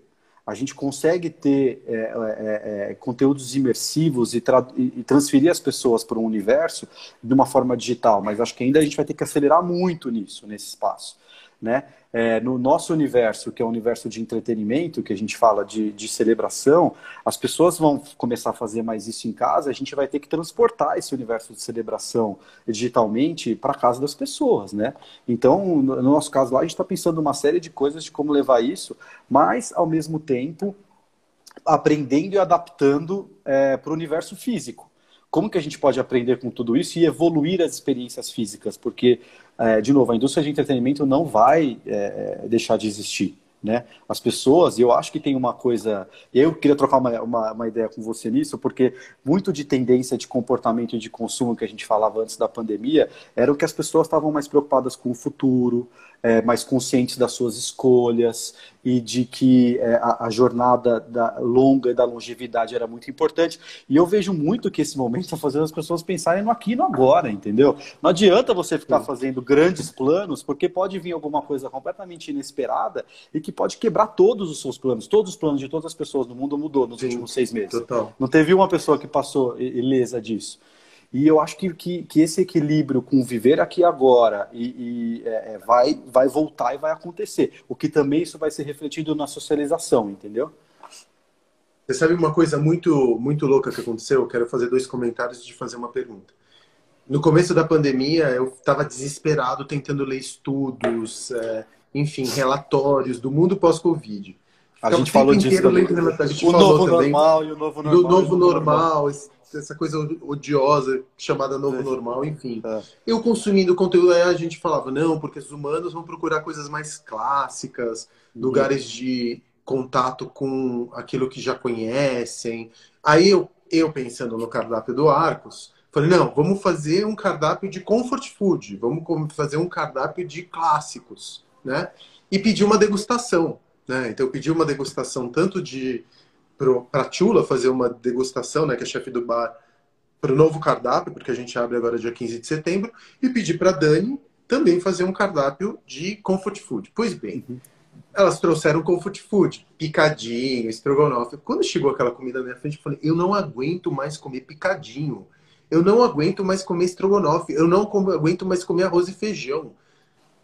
A gente consegue ter é, é, é conteúdos imersivos e, e, transferir as pessoas para um universo de uma forma digital, mas acho que ainda a gente vai ter que acelerar muito nisso, nesse espaço. Né? É, no nosso universo, que é o universo de entretenimento, que a gente fala de, de celebração, as pessoas vão começar a fazer mais isso em casa, a gente vai ter que transportar esse universo de celebração digitalmente para casa das pessoas, né? Então, no nosso caso lá, a gente está pensando uma série de coisas de como levar isso, mas, ao mesmo tempo, aprendendo e adaptando é, para o universo físico como que a gente pode aprender com tudo isso e evoluir as experiências físicas, porque, é, de novo, a indústria de entretenimento não vai é, deixar de existir. Né? As pessoas, e eu acho que tem uma coisa. Eu queria trocar uma, uma, uma, ideia com você nisso, porque muito de tendência de comportamento e de consumo que a gente falava antes da pandemia era o que as pessoas estavam mais preocupadas com o futuro, é, mais conscientes das suas escolhas e de que é, a, a, jornada da longa e da longevidade era muito importante. E eu vejo muito que esse momento está fazendo as pessoas pensarem no aqui e no agora, entendeu? Não adianta você ficar fazendo grandes planos, porque pode vir alguma coisa completamente inesperada e que pode quebrar todos os seus planos. Todos os planos de todas as pessoas do mundo mudou nos Sim, últimos seis meses. Total. Não teve uma pessoa que passou ilesa disso. E eu acho que, que, que esse equilíbrio com viver aqui agora e, e é, é, vai, vai voltar e vai acontecer. O que também isso vai ser refletido na socialização, entendeu? Você sabe uma coisa muito, muito louca que aconteceu? Eu quero fazer dois comentários e fazer uma pergunta. No começo da pandemia, eu estava desesperado tentando ler estudos, é, enfim, relatórios do mundo pós-Covid. A gente falou disso. Lendo, a gente o falou novo também normal e o novo normal. Do novo normal, normal essa coisa odiosa chamada novo é. normal, enfim. É. Eu consumindo conteúdo, aí a gente falava, não, porque os humanos vão procurar coisas mais clássicas, uhum. lugares de contato com aquilo que já conhecem. Aí eu, eu pensando no cardápio do Arcos, falei, não, vamos fazer um cardápio de comfort food, vamos fazer um cardápio de clássicos, né? E pedi uma degustação, né? Então eu pedi uma degustação tanto de para a Tchula fazer uma degustação, né, que é chefe do bar, para o novo cardápio, porque a gente abre agora dia 15 de setembro, e pedi para Dani também fazer um cardápio de comfort food. Pois bem, uhum. elas trouxeram comfort food, picadinho, estrogonofe. Quando chegou aquela comida na minha frente, eu falei: eu não aguento mais comer picadinho. Eu não aguento mais comer estrogonofe. Eu não aguento mais comer arroz e feijão.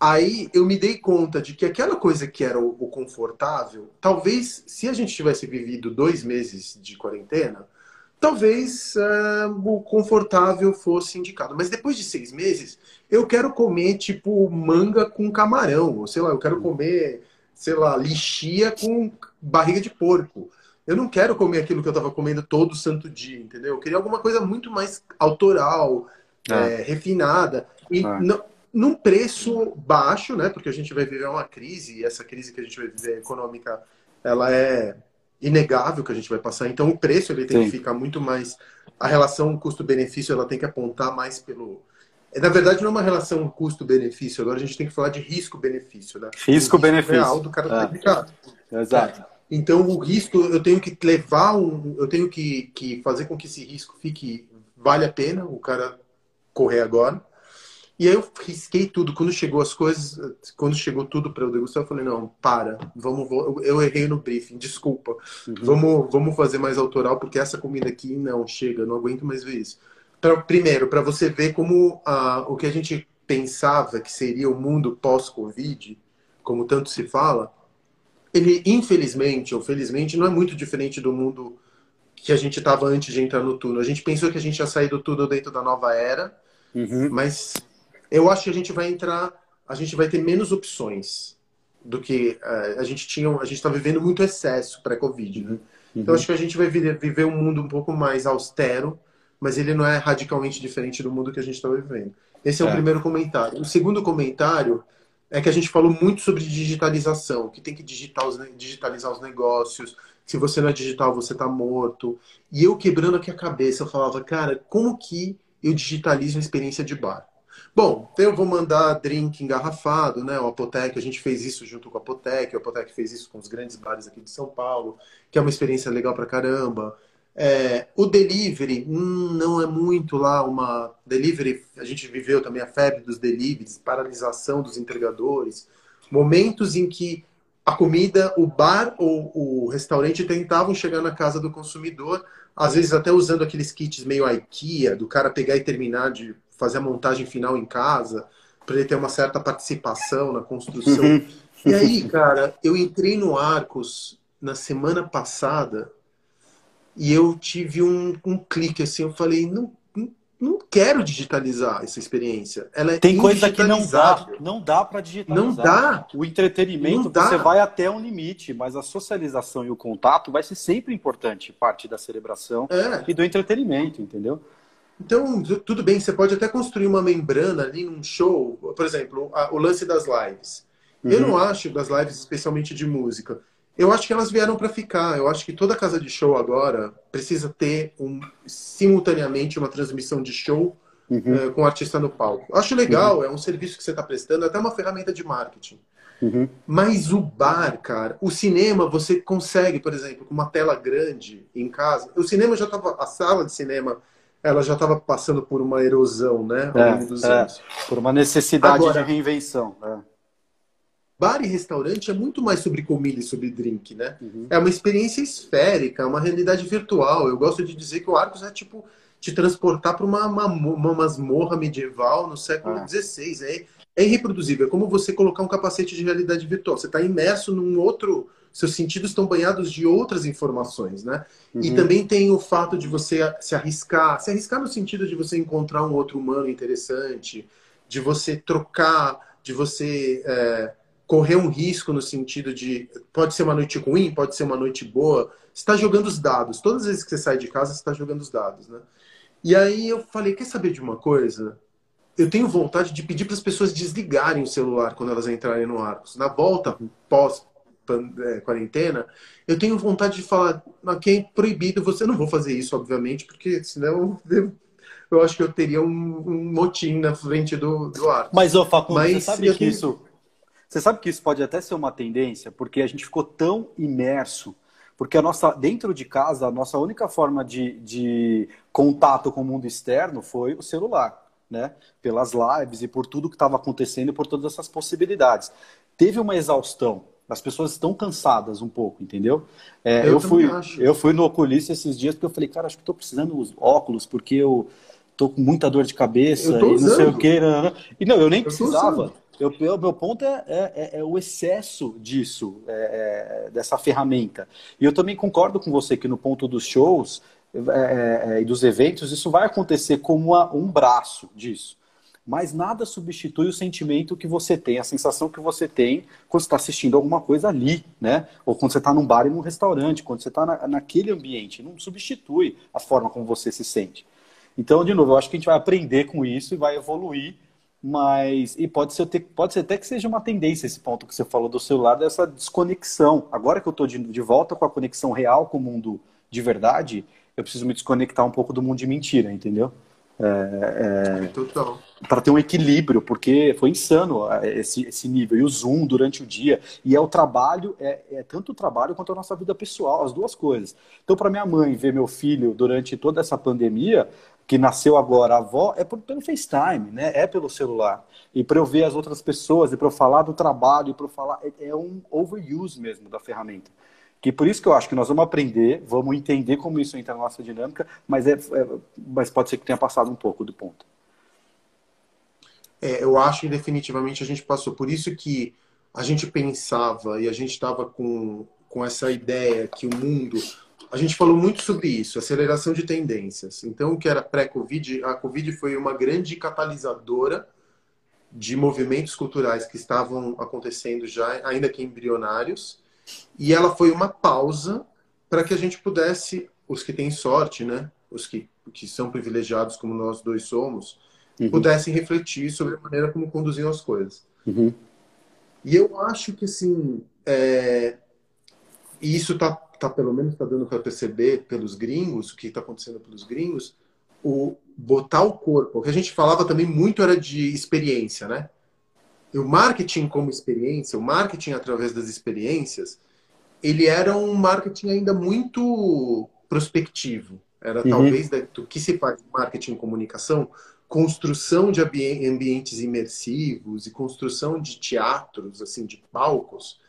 Aí eu me dei conta de que aquela coisa que era o, o confortável, talvez se a gente tivesse vivido dois meses de quarentena, talvez uh, o confortável fosse indicado. Mas depois de seis meses, eu quero comer tipo manga com camarão, ou sei lá, eu quero comer, sei lá, lixia com barriga de porco. Eu não quero comer aquilo que eu estava comendo todo santo dia, entendeu? Eu queria alguma coisa muito mais autoral, é. É, refinada. E é. não, num preço baixo, né? Porque a gente vai viver uma crise, e essa crise que a gente vai viver econômica, ela é inegável que a gente vai passar. Então o preço ele tem Sim. que ficar muito mais a relação custo-benefício ela tem que apontar mais pelo na verdade não é uma relação custo-benefício, agora a gente tem que falar de risco-benefício, né? Risco-benefício. real do cara é. Exato. É. Então o risco eu tenho que levar um, eu tenho que, que fazer com que esse risco fique vale a pena o cara correr agora. E aí eu risquei tudo. Quando chegou as coisas, quando chegou tudo para eu degustar, eu falei, não, para, vamos, eu errei no briefing, desculpa. Uhum. Vamos, vamos fazer mais autoral, porque essa comida aqui não chega, não aguento mais ver isso. Pra, primeiro, para você ver como o que a gente pensava que seria o mundo pós-Covid, como tanto se fala, ele, infelizmente ou felizmente, não é muito diferente do mundo que a gente estava antes de entrar no túnel. A gente pensou que a gente ia sair do túnel dentro da nova era, uhum. mas eu acho que a gente vai entrar, a gente vai ter menos opções do que uh, a gente tinha. A gente está vivendo muito excesso pré-Covid, né? Uhum. Então acho que a gente vai viver um mundo um pouco mais austero, mas ele não é radicalmente diferente do mundo que a gente está vivendo. Esse é, é o primeiro comentário. O segundo comentário é que a gente falou muito sobre digitalização, que tem que digitar os, digitalizar os negócios. Se você não é digital, você está morto. E eu quebrando aqui a cabeça, eu falava, cara, como que eu digitalizo a experiência de bar? Bom, então eu vou mandar drink engarrafado, né? O Apotec, a gente fez isso junto com a Apotec, o Apotec fez isso com os grandes bares aqui de São Paulo, que é uma experiência legal pra caramba. É, o delivery hum, não é muito lá uma delivery. A gente viveu também a febre dos deliveries, paralisação dos entregadores, momentos em que a comida, o bar ou o restaurante tentavam chegar na casa do consumidor, às vezes até usando aqueles kits meio IKEA, do cara pegar e terminar de fazer a montagem final em casa, para ele ter uma certa participação na construção. Uhum. E aí, cara, eu entrei no Arcos na semana passada e eu tive um, um clique assim, eu falei, não, não quero digitalizar essa experiência. Ela é Tem coisa que não dá, não dá para digitalizar. Não dá. O entretenimento você vai até um limite, mas a socialização e o contato vai ser sempre importante, parte da celebração é. e do entretenimento, entendeu? Então, tudo bem, você pode até construir uma membrana ali num show, por exemplo, a, o lance das lives. Uhum. Eu não acho das lives, especialmente de música, eu acho que elas vieram para ficar. Eu acho que toda casa de show agora precisa ter um, simultaneamente uma transmissão de show uhum. uh, com o artista no palco. Acho legal, uhum. é um serviço que você está prestando, até uma ferramenta de marketing. Uhum. Mas o bar, cara, o cinema você consegue, por exemplo, com uma tela grande em casa. O cinema já estava, a sala de cinema ela já estava passando por uma erosão, né? É, é. Por uma necessidade Agora, de reinvenção. É. Bar e restaurante é muito mais sobre comida e sobre drink, né? Uhum. É uma experiência esférica, uma realidade virtual. Eu gosto de dizer que o Arcos é tipo te transportar para uma, uma, uma, masmorra medieval no século XVI. Ah. É, é irreproduzível. É como você colocar um capacete de realidade virtual. Você está imerso num outro seus sentidos estão banhados de outras informações, né? Uhum. E também tem o fato de você se arriscar, se arriscar no sentido de você encontrar um outro humano interessante, de você trocar, de você é, correr um risco no sentido de pode ser uma noite ruim, pode ser uma noite boa. Você está jogando os dados. Todas as vezes que você sai de casa, você está jogando os dados, né? E aí eu falei, quer saber de uma coisa? Eu tenho vontade de pedir para as pessoas desligarem o celular quando elas entrarem no Arcos. Na volta pós quarentena, eu tenho vontade de falar, é proibido, você não vou fazer isso, obviamente, porque senão eu, eu acho que eu teria um, um, motim na frente do, do ar. Mas, ô Facundo, Mas, você sabe que tenho... isso. Você sabe que isso pode até ser uma tendência, porque a gente ficou tão imerso Porque a nossa, dentro de casa, a nossa única forma de, de contato com o mundo externo foi o celular, né? Pelas lives e por tudo que estava acontecendo e por todas essas possibilidades. Teve uma exaustão. As pessoas estão cansadas um pouco, entendeu? É, eu, eu fui, eu fui no oculista esses dias porque eu falei, cara, acho que estou precisando dos óculos porque eu tô com muita dor de cabeça e não sei o que. Né, né. E não, eu nem eu precisava. O meu ponto é, é, é, é, o excesso disso, é, é, dessa ferramenta. E eu também concordo com você que no ponto dos shows é, e dos eventos, isso vai acontecer como uma, um braço disso. Mas nada substitui o sentimento que você tem, a sensação que você tem quando você está assistindo alguma coisa ali, né? Ou quando você está num bar e num restaurante, quando você está na, naquele ambiente. Não substitui a forma como você se sente. Então, de novo, eu acho que a gente vai aprender com isso e vai evoluir mas e pode ser, pode ser até que seja uma tendência esse ponto que você falou do celular, dessa desconexão. Agora que eu estou de, de volta com a conexão real com o mundo de verdade, eu preciso me desconectar um pouco do mundo de mentira, entendeu? É, é, para ter um equilíbrio, porque foi insano esse, esse nível. E o Zoom durante o dia. E é o trabalho, é, é tanto o trabalho quanto a nossa vida pessoal, as duas coisas. Então, para minha mãe ver meu filho durante toda essa pandemia, que nasceu agora, a avó, é por, pelo FaceTime, né? É pelo celular. E para eu ver as outras pessoas, e para eu falar do trabalho, e para eu falar. É, é, um overuse mesmo da ferramenta. Que por isso que eu acho que nós vamos aprender, vamos entender como isso entra na nossa dinâmica, mas, é, é mas pode ser que tenha passado um pouco do ponto. É, eu acho que definitivamente a gente passou. Por isso que a gente pensava e a gente estava com, com essa ideia que o mundo a gente falou muito sobre isso, aceleração de tendências. Então, o que era pré-Covid, a Covid foi uma grande catalisadora de movimentos culturais que estavam acontecendo já, ainda que embrionários, e ela foi uma pausa para que a gente pudesse, os que têm sorte, né, os que, que são privilegiados como nós dois somos, uhum. pudessem refletir sobre a maneira como conduziam as coisas. Uhum. E eu acho que, assim, é... e isso está tá pelo menos está dando para perceber pelos gringos, o que está acontecendo pelos gringos, o botar o corpo. O que a gente falava também muito era de experiência, né? E o marketing como experiência, o marketing através das experiências, ele era um marketing ainda muito prospectivo. Era uhum. talvez do que se faz marketing e comunicação, construção de ambientes imersivos e construção de teatros, assim, de palcos,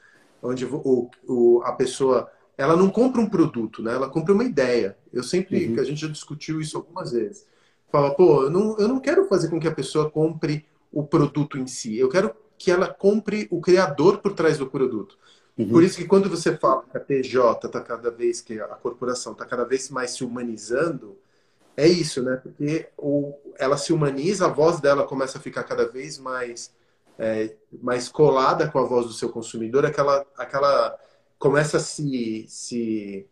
onde o, o, a pessoa ela não compra um produto, né? Ela compra uma ideia. Eu sempre, uhum. a gente já discutiu isso algumas vezes. Fala, pô, eu não, eu não quero fazer com que a pessoa compre o produto em si. Eu quero que ela compre o criador por trás do produto. Uhum. Por isso que quando você fala que a PJ está cada vez que a corporação está cada vez mais se humanizando, é isso, né? Porque o, ela se humaniza, a voz dela começa a ficar cada vez mais é, mais colada com a voz do seu consumidor, aquela aquela começa a se, se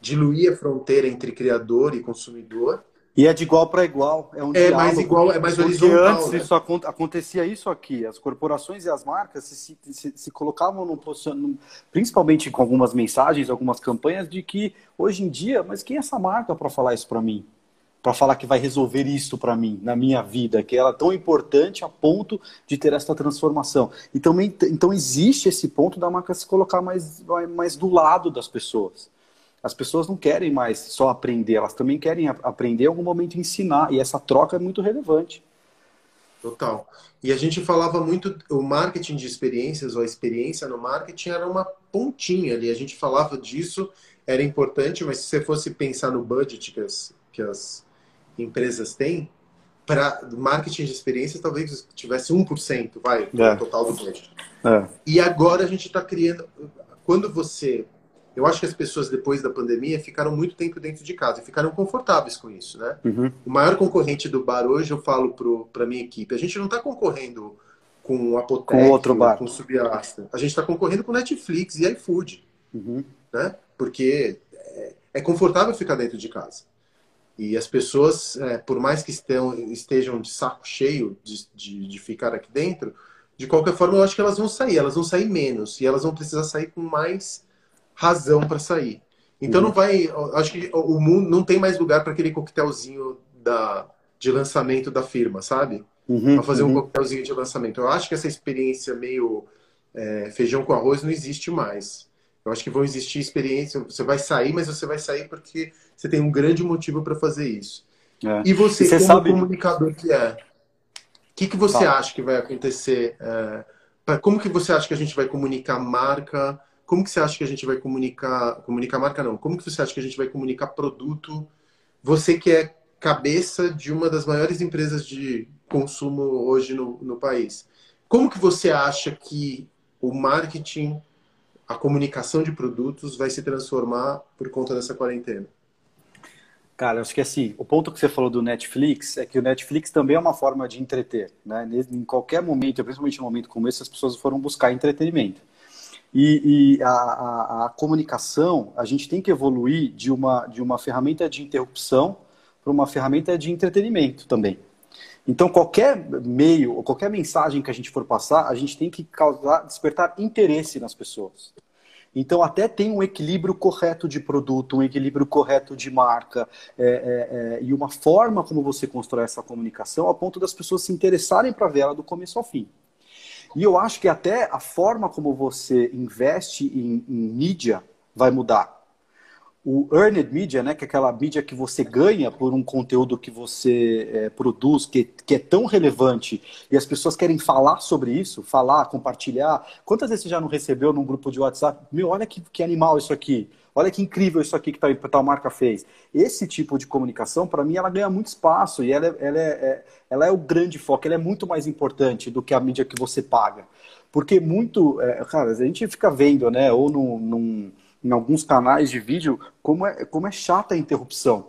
diluir a fronteira entre criador e consumidor. E é de igual para igual. É, um é mais igual, é mais horizontal. antes né? isso acontecia isso aqui. As corporações e as marcas se, se, se colocavam num posicionamento, principalmente com algumas mensagens, algumas campanhas, de que hoje em dia, mas quem é essa marca para falar isso para mim? para falar que vai resolver isso para mim, na minha vida, que ela é tão importante a ponto de ter essa transformação. Então, então existe esse ponto da marca se colocar mais, mais do lado das pessoas. As pessoas não querem mais só aprender, elas também querem aprender em algum momento ensinar, e essa troca é muito relevante. Total. E a gente falava muito, o marketing de experiências, ou a experiência no marketing era uma pontinha ali, a gente falava disso, era importante, mas se você fosse pensar no budget que as, que as empresas têm, para marketing de experiência talvez tivesse 1%, vai, do é. total do budget. É. E agora a gente está criando. Quando você. Eu acho que as pessoas, depois da pandemia, ficaram muito tempo dentro de casa e ficaram confortáveis com isso, né? Uhum. O maior concorrente do bar hoje, eu falo para minha equipe, a gente não está concorrendo com o Apotec, com outro bar. com o Subasta. A gente está concorrendo com Netflix e iFood, uhum. né? Porque é, é confortável ficar dentro de casa. E as pessoas, é, por mais que estejam, estejam de saco cheio de, de, de, ficar aqui dentro, de qualquer forma, eu acho que elas vão sair. Elas vão sair menos. E elas vão precisar sair com mais razão para sair. Então uhum. não vai. Acho que o mundo não tem mais lugar para aquele coquetelzinho da, de lançamento da firma, sabe? Uhum, para fazer uhum. um coquetelzinho de lançamento. Eu acho que essa experiência meio é, feijão com arroz não existe mais. Eu acho que vão existir experiências. Você vai sair, mas você vai sair porque você tem um grande motivo para fazer isso. É. E você, e você como sabe... comunicador que é, o que, que você tá. acha que vai acontecer? É, como que você acha que a gente vai comunicar marca? Como que você acha que a gente vai comunicar... Comunicar marca, não. Como que você acha que a gente vai comunicar produto? Você que é cabeça de uma das maiores empresas de consumo hoje no, no país. Como que você acha que o marketing a comunicação de produtos vai se transformar por conta dessa quarentena? Cara, acho que assim, o ponto que você falou do Netflix é que o Netflix também é uma forma de entreter, né? Em qualquer momento, principalmente no momento como esse, as pessoas foram buscar entretenimento. E, e a, a, a, comunicação, a gente tem que evoluir de uma, de uma ferramenta de interrupção para uma ferramenta de entretenimento também. Então, qualquer meio ou qualquer mensagem que a gente for passar, a gente tem que causar, despertar interesse nas pessoas. Então, até tem um equilíbrio correto de produto, um equilíbrio correto de marca, é, é, é, e uma forma como você constrói essa comunicação a ponto das pessoas se interessarem para ver ela do começo ao fim. E eu acho que até a forma como você investe em, em mídia vai mudar o earned media, né, que é aquela mídia que você ganha por um conteúdo que você é, produz, que, que é tão relevante, e as pessoas querem falar sobre isso, falar, compartilhar. Quantas vezes você já não recebeu num grupo de WhatsApp? Meu, olha que, que animal isso aqui. Olha que incrível isso aqui que tal, tal marca fez. Esse tipo de comunicação, para mim, ela ganha muito espaço e ela é, ela, é, é, ela é o grande foco, ela é muito mais importante do que a mídia que você paga. Porque muito, é, cara, a gente fica vendo, né, ou num, num em alguns canais de vídeo, como é, como é chata a interrupção.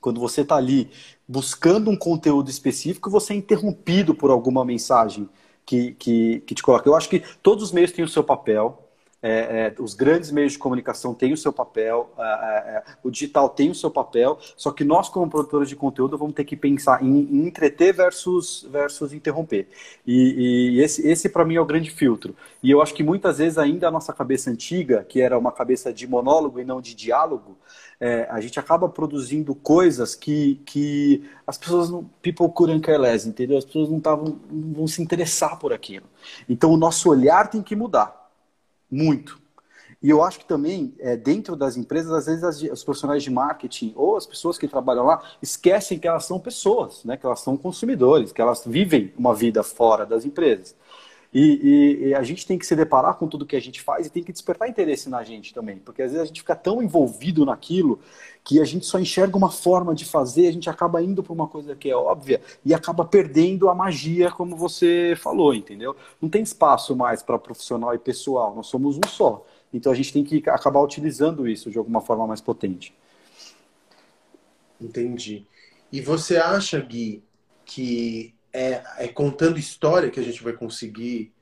Quando você está ali buscando um conteúdo específico, você é interrompido por alguma mensagem que, que, que te coloca. Eu acho que todos os meios têm o seu papel, é, é, os grandes meios de comunicação têm o seu papel, é, é, é, o digital tem o seu papel, só que nós, como produtores de conteúdo, vamos ter que pensar em, em entreter versus, versus interromper. E, e esse, esse para mim, é o grande filtro. E eu acho que muitas vezes, ainda a nossa cabeça antiga, que era uma cabeça de monólogo e não de diálogo, é, a gente acaba produzindo coisas que, que as pessoas não. People couldn't care less, entendeu? As pessoas não, tavam, não vão se interessar por aquilo. Então, o nosso olhar tem que mudar. Muito. E eu acho que também, é, dentro das empresas, às vezes as, os profissionais de marketing ou as pessoas que trabalham lá esquecem que elas são pessoas, né? que elas são consumidores, que elas vivem uma vida fora das empresas. E, e, e, a gente tem que se deparar com tudo que a gente faz e tem que despertar interesse na gente também, porque às vezes a gente fica tão envolvido naquilo que a gente só enxerga uma forma de fazer, a gente acaba indo para uma coisa que é óbvia e acaba perdendo a magia, como você falou, entendeu? Não tem espaço mais para profissional e pessoal, nós somos um só. Então a gente tem que acabar utilizando isso de alguma forma mais potente. Entendi. E você acha, Gui, que é, é contando história que a gente vai conseguir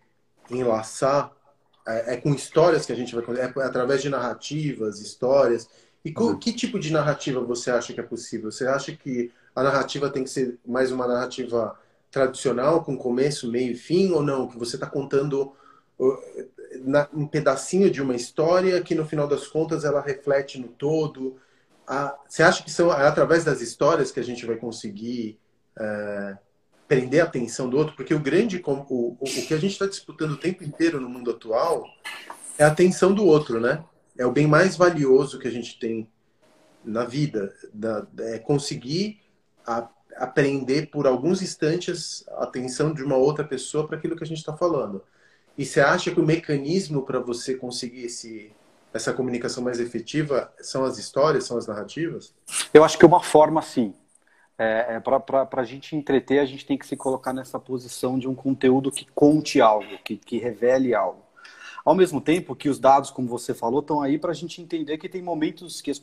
enlaçar, é, é, com histórias que a gente vai é através de narrativas, histórias. E uhum. que tipo de narrativa você acha que é possível? Você acha que a narrativa tem que ser mais uma narrativa tradicional, com começo, meio e fim, ou não? Que você está contando um pedacinho de uma história que no final das contas ela reflete no todo. Você acha que são é através das histórias que a gente vai conseguir é, prender a atenção do outro, porque o grande o, o, que a gente está disputando o tempo inteiro no mundo atual é a atenção do outro, né? É o bem mais valioso que a gente tem na vida, da, é conseguir a, aprender por alguns instantes a atenção de uma outra pessoa para aquilo que a gente está falando. E você acha que o mecanismo para você conseguir esse, essa comunicação mais efetiva são as histórias, são as narrativas? Eu acho que uma forma, sim. É, é para a gente entreter, a gente tem que se colocar nessa posição de um conteúdo que conte algo, que, que revele algo. Ao mesmo tempo que os dados, como você falou, estão aí para a gente entender que tem momentos que as,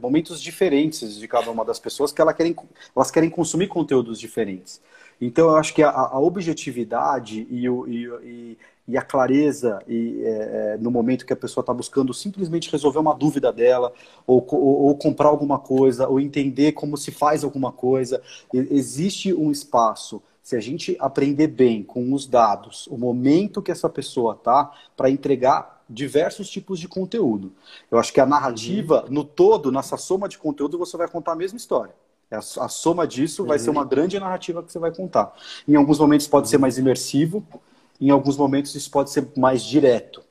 momentos diferentes de cada uma das pessoas que elas querem, elas querem consumir conteúdos diferentes. Então, eu acho que a, a objetividade e, o, e, e, a clareza e, é, é no momento que a pessoa está buscando simplesmente resolver uma dúvida dela, ou, ou, ou, comprar alguma coisa, ou entender como se faz alguma coisa, existe um espaço. Se a gente aprender bem com os dados, o momento que essa pessoa está, para entregar diversos tipos de conteúdo. Eu acho que a narrativa, uhum. no todo, nessa soma de conteúdo, você vai contar a mesma história. A, a soma disso uhum. vai ser uhum. uma grande narrativa que você vai contar. Em alguns momentos pode ser mais imersivo, em alguns momentos isso pode ser mais direto.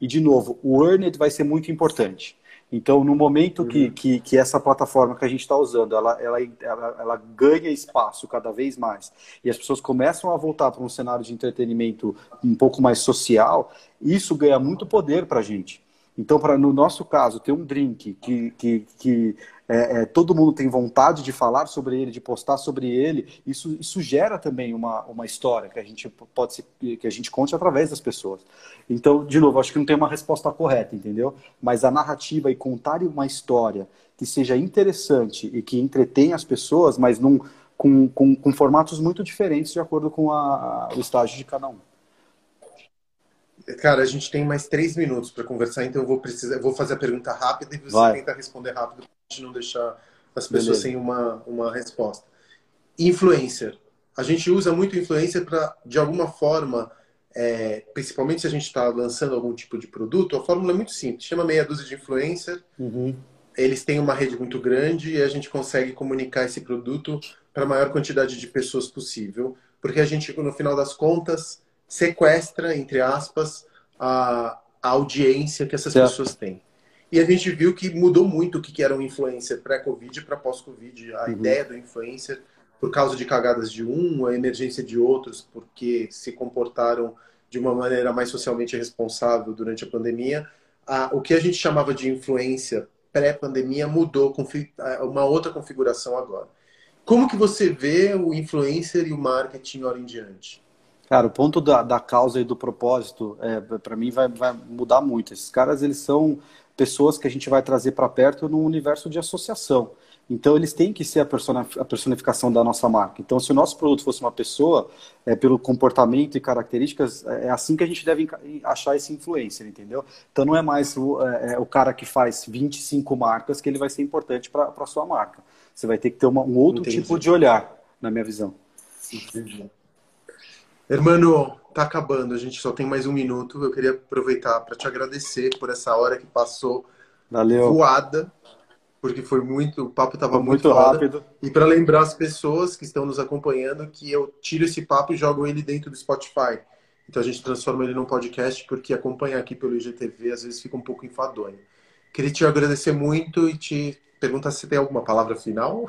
E, de novo, o Earned vai ser muito importante. Então, no momento que, uhum. que, que, essa plataforma que a gente está usando, ela, ela, ela, ela, ganha espaço cada vez mais, e as pessoas começam a voltar para um cenário de entretenimento um pouco mais social, isso ganha muito poder para a gente. Então, para no nosso caso, ter um drink que, que, que é, é, todo mundo tem vontade de falar sobre ele, de postar sobre ele, isso, isso gera também uma, uma história que a gente pode se, que a gente conte através das pessoas. Então, de novo, acho que não tem uma resposta correta, entendeu? Mas a narrativa e contar uma história que seja interessante e que entretenha as pessoas, mas num, com, com, com formatos muito diferentes de acordo com a, o estágio de cada um. Cara, a gente tem mais três minutos para conversar, então eu vou precisar, vou fazer a pergunta rápida e você Vai. tenta responder rápido para a gente não deixar as pessoas Beleza. sem uma, uma resposta. Influencer. A gente usa muito influencer para, de alguma forma, é, principalmente se a gente está lançando algum tipo de produto, a fórmula é muito simples. Chama meia dúzia de influencer, uhum. eles têm uma rede muito grande e a gente consegue comunicar esse produto para a maior quantidade de pessoas possível, porque a gente, no final das contas, sequestra, entre aspas, a, a audiência que essas certo. pessoas têm. E a gente viu que mudou muito o que era um influencer pré-Covid para pós-Covid. A uhum. ideia do influencer, por causa de cagadas de um, a emergência de outros, porque se comportaram de uma maneira mais socialmente responsável durante a pandemia. A, o que a gente chamava de influência pré-pandemia mudou, uma outra configuração agora. Como que você vê o influencer e o marketing hora em diante? Cara, o ponto da, da causa e do propósito, é, para mim, vai, vai mudar muito. Esses caras, eles são pessoas que a gente vai trazer para perto no universo de associação. Então, eles têm que ser a, personificação da nossa marca. Então, se o nosso produto fosse uma pessoa, é, pelo comportamento e características, é, é assim que a gente deve achar esse influencer, entendeu? Então, não é mais o, é, é o cara que faz 25 marcas que ele vai ser importante para a sua marca. Você vai ter que ter uma, um outro Entendi. tipo de olhar, na minha visão. Entendi. Hermano, tá acabando, a gente só tem mais um minuto. Eu queria aproveitar para te agradecer por essa hora que passou Valeu. voada, porque foi muito, o papo estava muito, muito rápido. E para lembrar as pessoas que estão nos acompanhando que eu tiro esse papo e jogo ele dentro do Spotify. Então a gente transforma ele num podcast, porque acompanhar aqui pelo IGTV às vezes fica um pouco enfadonho. Queria te agradecer muito e te pergunta se tem alguma palavra final.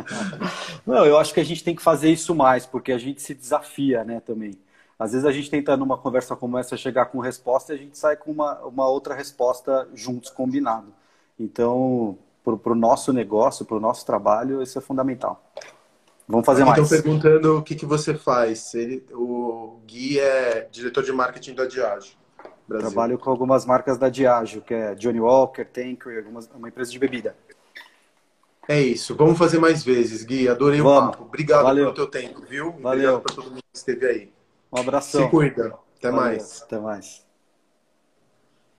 Não, eu acho que a gente tem que fazer isso mais, porque a gente se desafia, né, também. Às vezes a gente tenta, numa conversa como essa, chegar com resposta e a gente sai com uma, uma outra resposta juntos, combinado. Então, para o nosso negócio, para o nosso trabalho, isso é fundamental. Vamos fazer mais. Estão perguntando o que, que você faz. Ele, o Gui é diretor de marketing da Diageo. Brasil. Trabalho com algumas marcas da Diageo, que é Johnny Walker, Tanker, algumas, uma empresa de bebida. É isso. Vamos fazer mais vezes, Gui. Adorei Vamos. o papo. Obrigado Valeu. pelo teu tempo, viu? Valeu. Obrigado para todo mundo que esteve aí. Um abração. Se cuida. Até Valeu. mais. Até mais.